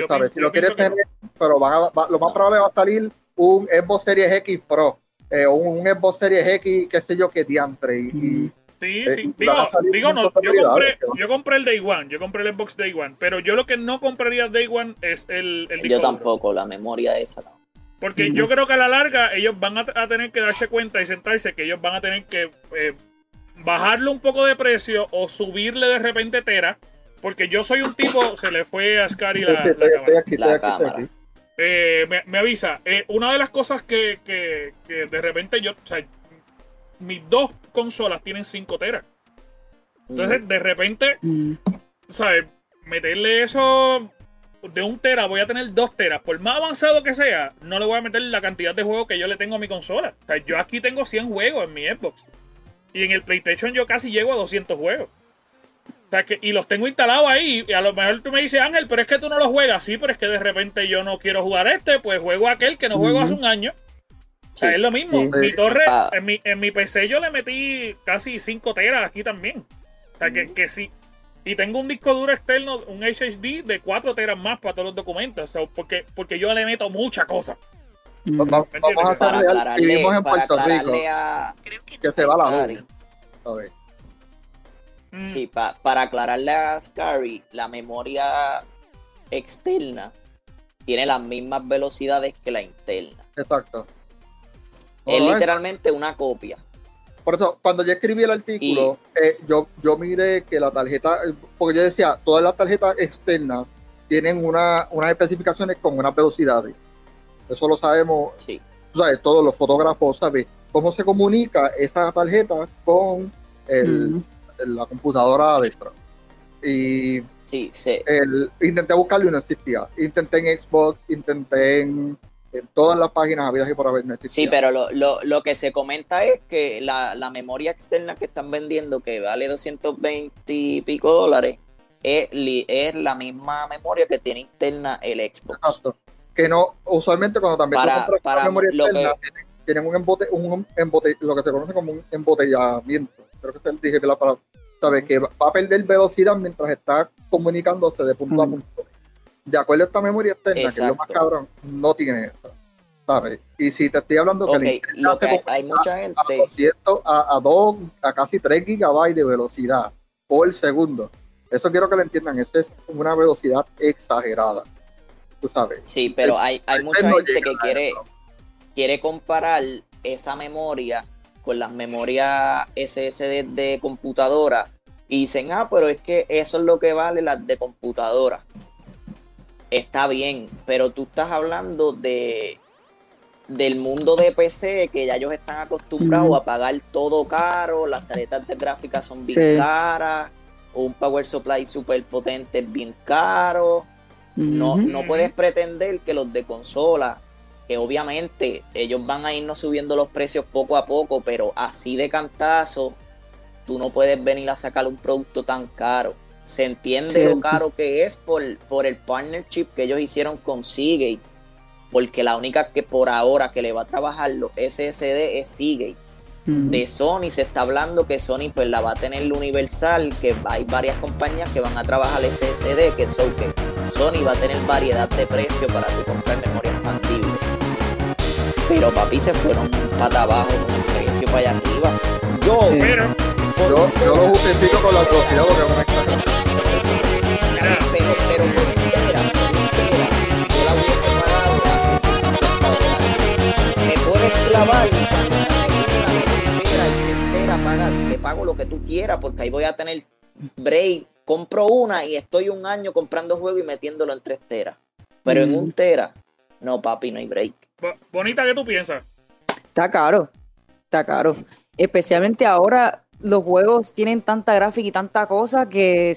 tú
Yo
sabes, si lo quieres
que
tener, pero van a- va- lo más probable va a salir un Xbox Series X Pro, eh, o un Xbox Series X, qué sé yo, qué diantre, y, y-
Sí,
Eh,
sí.
van
Digo, digo
un
no, yo compré,
que
yo compré el Day One, yo compré el Xbox Day One, pero yo lo que no compraría Day One es el, el
Yo tampoco, la memoria esa no.
Porque yo creo que a la larga ellos van a, a tener que darse cuenta y sentarse que ellos van a tener que eh, bajarle un poco de precio o subirle de repente tera. Porque yo soy un tipo, se le fue a Scary la,
Sí,
cámara.
aquí,
La
estoy aquí, estoy
cámara.
aquí.
Eh, me, me avisa. eh, una de las cosas que, que- que de repente yo, o sea, mis dos consolas tienen 5 teras. Entonces, de repente,
mm,
¿sabes? Meterle eso de un tera, voy a tener dos teras. Por más avanzado que sea, no le voy a meter la cantidad de juegos que yo le tengo a mi consola. O sea, yo aquí tengo 100 juegos en mi Xbox. Y en el PlayStation yo casi llego a 200 juegos. O sea, que, y los tengo instalados ahí. Y a lo mejor tú me dices, Ángel, pero es que tú no los juegas. Sí, pero es que de repente yo no quiero jugar este, pues juego aquel que no juego hace un año. O
Sí.
sea, es lo mismo.
Sí.
Mi torre,
Ah.
en mi, en mi PC yo le metí casi 5 teras aquí también. O sea, que, que sí. Y tengo un disco duro externo, un HHD de 4 teras más para todos los documentos. O sea, porque, porque yo le meto mucha cosa.
mm.
Vamos,
¿Me
vamos a vivimos en Puerto Rico,
a,
que se va la
Scary.
luz, ¿sabes?
Mm,
Sí, pa- para aclararle a Scary, la memoria externa tiene las mismas velocidades que la interna.
Exacto.
Es literalmente una copia.
Por eso, cuando yo escribí el artículo, eh, yo, yo miré que la tarjeta, eh, porque yo decía, todas las tarjetas externas tienen una, unas especificaciones con unas velocidades. Eso lo sabemos,
Sí.
tú sabes, todos los fotógrafos saben cómo se comunica esa tarjeta con el-
Mm.
La computadora adentro. Y
Sí, sí.
el, intenté buscarlo y no existía. Intenté en Xbox, intenté en, en todas las páginas habidas y por haber no existía.
Sí, pero lo, lo, lo que se comenta es que la, la memoria externa que están vendiendo, que vale 220 y pico dólares, es, la misma memoria que tiene interna el Xbox.
Exacto. Que no, usualmente cuando también
Para-
compras
para
memoria
lo
externa,
que-
tienen, un, embote, un embote, lo que se conoce como un embotellamiento. Creo que te dije que la palabra. ¿Sabes? Que va a perder velocidad mientras está comunicándose de punto a punto. De acuerdo a esta memoria externa, que es lo más cabrón, no tiene eso. ¿Sabes? Y si te estoy hablando que
Ok,
la interna
lo
se
que hay, mucha
a
gente,
200, a, a 2, a casi 3 gigabytes de velocidad por segundo. Eso quiero que lo entiendan, eso es una velocidad exagerada. Tú sabes.
sí, pero hay, hay mucha gente que
a
quiere, quiere comparar esa memoria con las memorias SSD de computadora y dicen, ah, pero es que eso es lo que vale las de computadora. Está bien, pero tú estás hablando de del mundo de PC que ya ellos están acostumbrados a pagar todo caro, las tarjetas de gráfica son bien
Sí.
caras un power supply super potente es bien caro. No, no puedes pretender que los de consola, que obviamente ellos van a irnos subiendo los precios poco a poco, pero así de cantazo, tú no puedes venir a sacar un producto tan caro. Se entiende lo caro que es por, por el partnership que ellos hicieron con Seagate, porque la única que por ahora que le va a trabajar los SSD es Seagate de Sony se está hablando que Sony pues la va a tener la universal, que hay varias compañías que van a trabajar SSD, que son que Sony va a tener variedad de precio para tu comprar memoria expandible. Pero papi se fueron pata abajo con el precio para allá arriba. Yo,
Sí.
Pero,
Yo, yo lo justifico con la velocidad porque es una exageración.
pero, pero por entera, yo la hubiese pagado a 150 dólares. Me puedes clavar te pago lo que tú quieras porque ahí voy a tener break. Compro una y estoy un año comprando juego y metiéndolo en 3 teras. Pero en
Mm.
un tera, no papi, no hay break.
Bo- bonita, ¿qué tú piensas?
Está caro, está caro. Especialmente ahora los juegos tienen tanta gráfica y tanta cosa que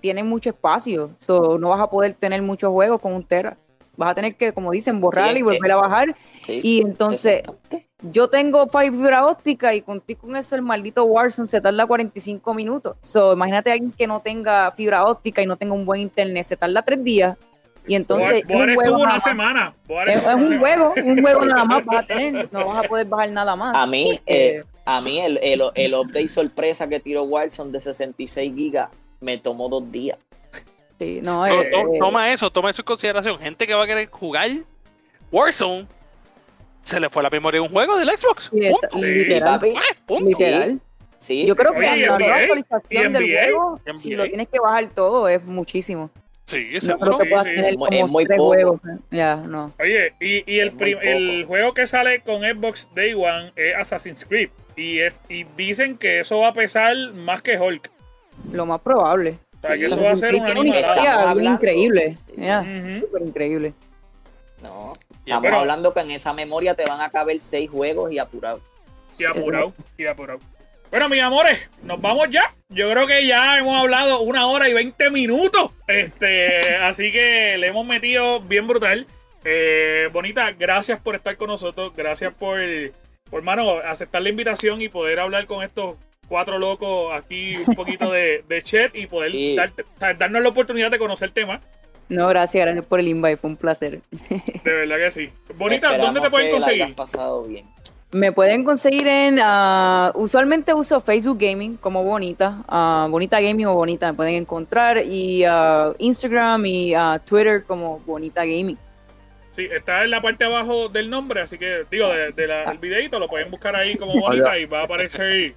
tienen mucho espacio. So, no vas a poder tener muchos juegos con un tera. Vas a tener que, como dicen, borrar
Sí,
y volver
eh,
a bajar.
Sí,
Y entonces, yo tengo fibra óptica y contigo con eso el maldito Warzone se tarda 45 minutos. So, imagínate a alguien que no tenga fibra óptica y no tenga un buen internet, se tarda tres días. Y entonces,
Boar
un juego
una semana. Boar
Es, es un juego, un juego nada más vas a tener, no vas a poder bajar nada más.
A mí,
porque-
eh, a mí el, el, el update sorpresa que tiró Warzone de 66 gigas me tomó dos días.
sí, no, eh,
to-
eh,
toma eso, toma eso en consideración. Gente que va a querer jugar Warzone, se le fue la memoria de un juego del Xbox.
sí,
Punto.
esa-
Sí,
literal,
papi.
Eh, punto.
literal.
Sí,
Yo creo que la
¿y
actualización
¿Y
del juego,
¿Y
si lo tienes que bajar todo, es muchísimo.
Sí,
No
seguro.
creo que
sí,
puedas
sí.
tener
Es muy-
como
es muy
tres
poco.
juegos. ¿eh? Ya, no.
Oye, y, y el, el juego que sale con Xbox Day One es Assassin's Creed. Y, es, y dicen que eso va a pesar más que Hulk.
Lo más probable.
O sea, que
Sí.
eso va a ser una
historia increíble.
sí.
ya,
Ujú.
súper increíble.
No, estamos
pero-
hablando que en esa memoria te van a caber seis juegos y apurado.
Y apurado, y apurado. Bueno, mis amores, nos vamos ya. Yo creo que ya hemos hablado una hora y 20 minutos. Este, así que le hemos metido bien brutal. Eh, bonita, gracias por estar con nosotros. Gracias por, por mano, aceptar la invitación y poder hablar con estos cuatro locos aquí un poquito de, de chat y poder
Sí.
darnos la oportunidad de conocer el tema.
No, gracias, gracias por el invite, fue un placer.
De verdad que sí. Bonita,
Esperamos
¿dónde te pueden
que la hayas
conseguir?
pasado bien.
Me pueden conseguir en. ah, usualmente uso Facebook Gaming como Bonita. ah, bonita Gaming o Bonita me pueden encontrar. Y ah, Instagram y Twitter como Bonita Gaming.
Sí, está en la parte de abajo del nombre, así que digo, de- de la- del videito lo pueden buscar ahí como bonita y va a aparecer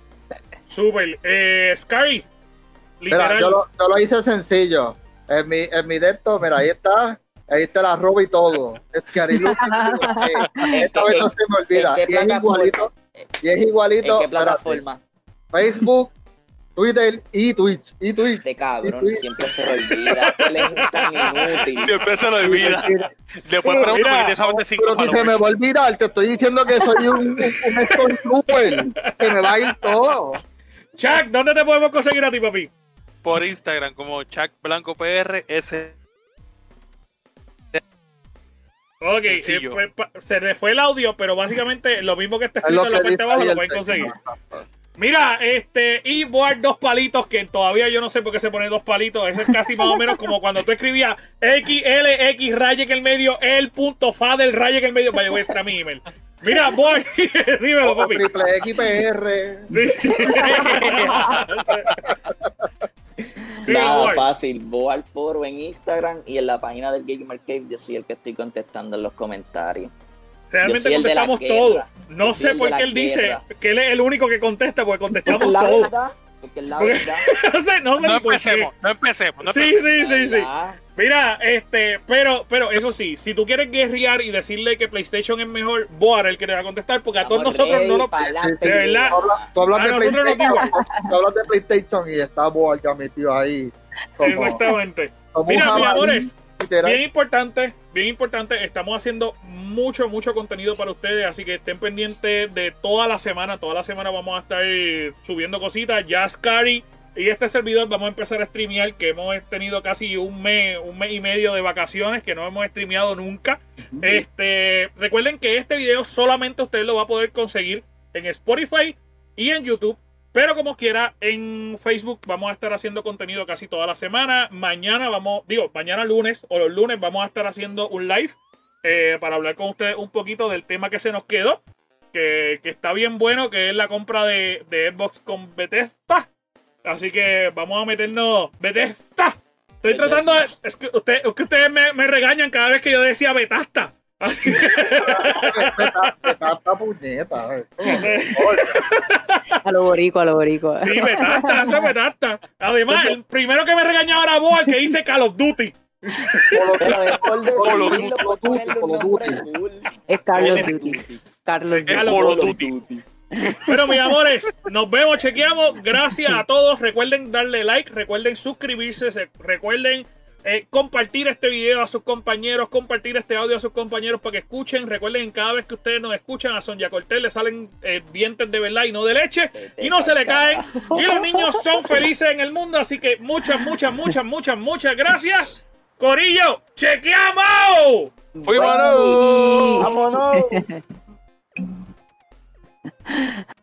súper. Eh, Scary,
Mira,
literal.
yo lo, yo lo hice sencillo. En mi, en mi desktop, mira, ahí está. Ahí está la roba y todo. Es que Arilu, esta vez no se me olvida.
¿En qué
Y es igualito. Y es
¿En
igualito.
qué
espérate,
plataforma?
Facebook, Twitter y Twitch. Y Twitch.
De cabrón,
sí.
siempre se le olvida. Él es tan inútil.
Siempre se lo olvida. Después pregunto porque tiene solamente cinco
Pero si se me va a olvidar, te estoy diciendo que soy un, un, un Stormtrooper, que me va a ir todo.
Chuck, ¿dónde te podemos conseguir a ti, papi?
Por Instagram como Chuck Blanco PR S.
Ok, eh, pues, pa- se le fue el audio, pero básicamente lo mismo que está
Es
escrito en la parte de abajo lo pueden conseguir. Mira, este, y voy a dar dos palitos que todavía yo no sé por qué se pone dos palitos. Eso es casi más o menos como cuando tú escribías XLX raya que el medio, el punto fa del raya que el medio. Vaya, voy a mi email. Mira, voy, dímelo, papi.
Triple XPR.
Nada fácil. Voy al foro en Instagram y en la página del Gamer Cave. Yo soy el que estoy contestando en los comentarios.
Realmente contestamos todo. No
Yo
sé por qué él dice que él es el único que contesta, porque contestamos
la
todo.
verdad. Porque es la
Porque-
verdad.
no sé, no sé
No empecemos, no empecemos. No
Sí,
empecemos.
sí, sí, sí.
¿Verdad?
Mira, este, pero, pero eso sí, si tú quieres guerrear y decirle que PlayStation es mejor, Boar el que te va a contestar, porque a todos nosotros no
la
de verdad.
Tú hablas, tú hablas
A
de
nos
PlayStation. Tú hablas de PlayStation y está Boal ya metido ahí. Como,
Exactamente.
como
Mira, mis amores,
literal.
Bien importante, bien importante. Estamos haciendo mucho, mucho contenido para ustedes, así que estén pendientes de toda la semana. Toda la semana vamos a estar subiendo cositas. Ya Scary y este servidor vamos a empezar a streamear, que hemos tenido casi un mes, un mes y medio de vacaciones, que no hemos streameado nunca. Este, recuerden que este video solamente usted lo va a poder conseguir en Spotify y en YouTube. Pero como quiera, en Facebook vamos a estar haciendo contenido casi toda la semana. Mañana vamos, digo, mañana lunes o los lunes vamos a estar haciendo un live eh, para hablar con ustedes un poquito del tema que se nos quedó. Que, que está bien bueno, que es la compra de, de Xbox con Bethesda. Así que vamos a meternos. Bethesda. Estoy
Bethesda.
tratando de. Es que, usted- es que ustedes me, me regañan cada vez que yo decía Betasta. Así que,
Esta puñeta.
no sé.
A lo boricua, a lo boricua.
Sí, Betasta, eso es Betasta. Además, el primero que me regañaba era Boa, el que dice Call of Duty.
Call of
Duty.
Es Carlos Duty. Carlos Duty.
Bueno, mis amores, nos vemos, chequeamos. Gracias a todos. Recuerden darle like, recuerden suscribirse, se- recuerden eh, compartir este video a sus compañeros, compartir este audio a sus compañeros para que escuchen. Recuerden, cada vez que ustedes nos escuchan, a Sonia Cortés le salen eh, dientes de verdad y no de leche. Y no se le caen. Y los niños son felices en el mundo. Así que muchas, muchas, muchas, muchas, muchas gracias. Corillo, chequeamos.
¡Fuimos!
¡Vámonos! ハハハ。